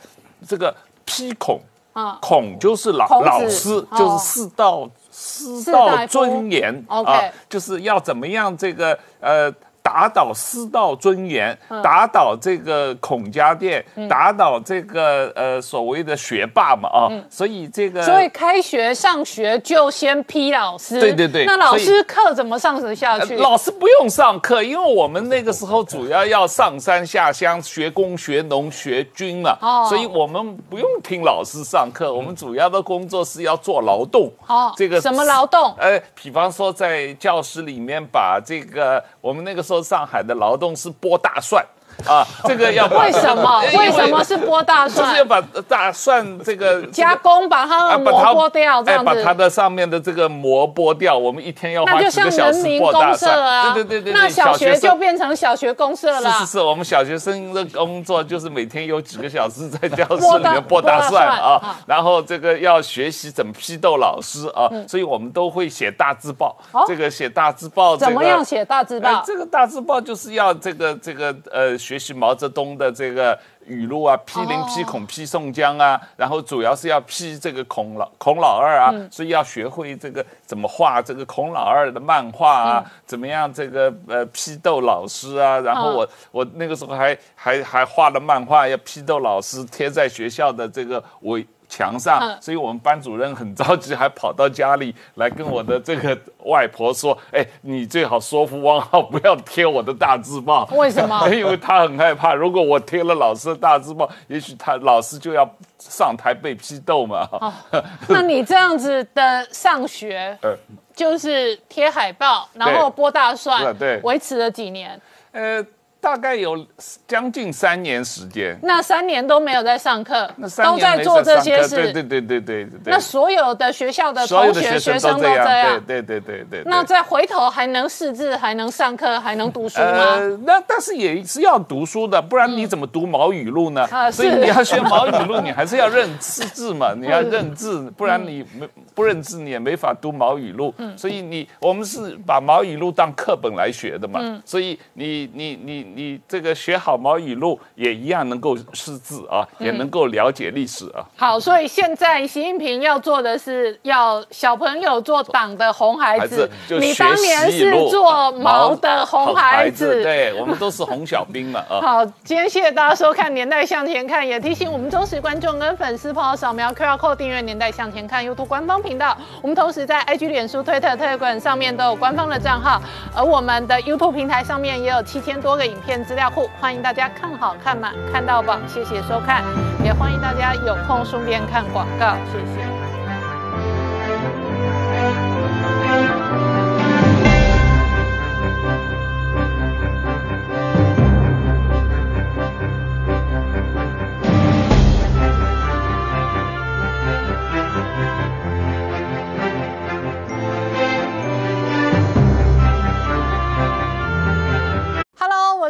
这个批孔啊，孔就是老老师，就是四道四道尊严啊，就是要怎么样这个呃。打倒师道尊严，打倒这个孔家店，打倒这个呃所谓的学霸嘛啊，所以这个所以开学上学就先批老师，对对对，那老师课怎么上得下去？老师不用上课，因为我们那个时候主要要上山下乡学工学农学军嘛，所以我们不用听老师上课，我们主要的工作是要做劳动。哦，这个什么劳动？呃，比方说在教室里面把这个我们那个时候。上海的劳动是剥大蒜。啊，这个要为什么？为什么是剥大蒜？就是要把大蒜这个加工，把它的膜剥掉，这样子。把它的上面的这个膜剥掉。我们一天要花几个小时剥大蒜。对对对对。那小学就变成小学公社了。是是是，我们小学生的工作就是每天有几个小时在教室里面剥大蒜啊，然后这个要学习怎么批斗老师啊，所以我们都会写大字报。这个写大字报，怎么样写大字报？这个大字报就是要这个这个呃。学习毛泽东的这个语录啊，批林、批孔、批宋江啊，然后主要是要批这个孔老孔老二啊，所以要学会这个怎么画这个孔老二的漫画啊，怎么样这个呃批斗老师啊，然后我我那个时候还还还画了漫画要批斗老师，贴在学校的这个围。墙上，所以我们班主任很着急，还跑到家里来跟我的这个外婆说：“ 哎，你最好说服汪浩不要贴我的大字报。”为什么？因为他很害怕，如果我贴了老师的大字报，也许他老师就要上台被批斗嘛。那你这样子的上学，就是贴海报，然后剥大蒜，对，维持了几年？呃。大概有将近三年时间，那三年都没有在上课，都在做这些事。对对对对对对。那所有的学校的同学学生都这样。对对对对。那再回头还能识字，还能上课，还能读书吗？那但是也是要读书的，不然你怎么读毛语录呢？所以你要学毛语录，你还是要认识字嘛，你要认字，不然你没不认字，你也没法读毛语录。所以你我们是把毛语录当课本来学的嘛。所以你你你。你这个学好毛语录也一样能够识字啊，也能够了解历史啊。好，所以现在习近平要做的是要小朋友做党的红孩子，你当年是做毛的红孩子，对我们都是红小兵嘛啊。好，今天谢谢大家收看《年代向前看》，也提醒我们忠实观众跟粉丝朋友扫描 QR Code 订阅《年代向前看》YouTube 官方频道。我们同时在 IG、脸书、推特、推特管上面都有官方的账号，而我们的 YouTube 平台上面也有七千多个影。片资料库，欢迎大家看好看满看到饱，谢谢收看，也欢迎大家有空顺便看广告，谢谢。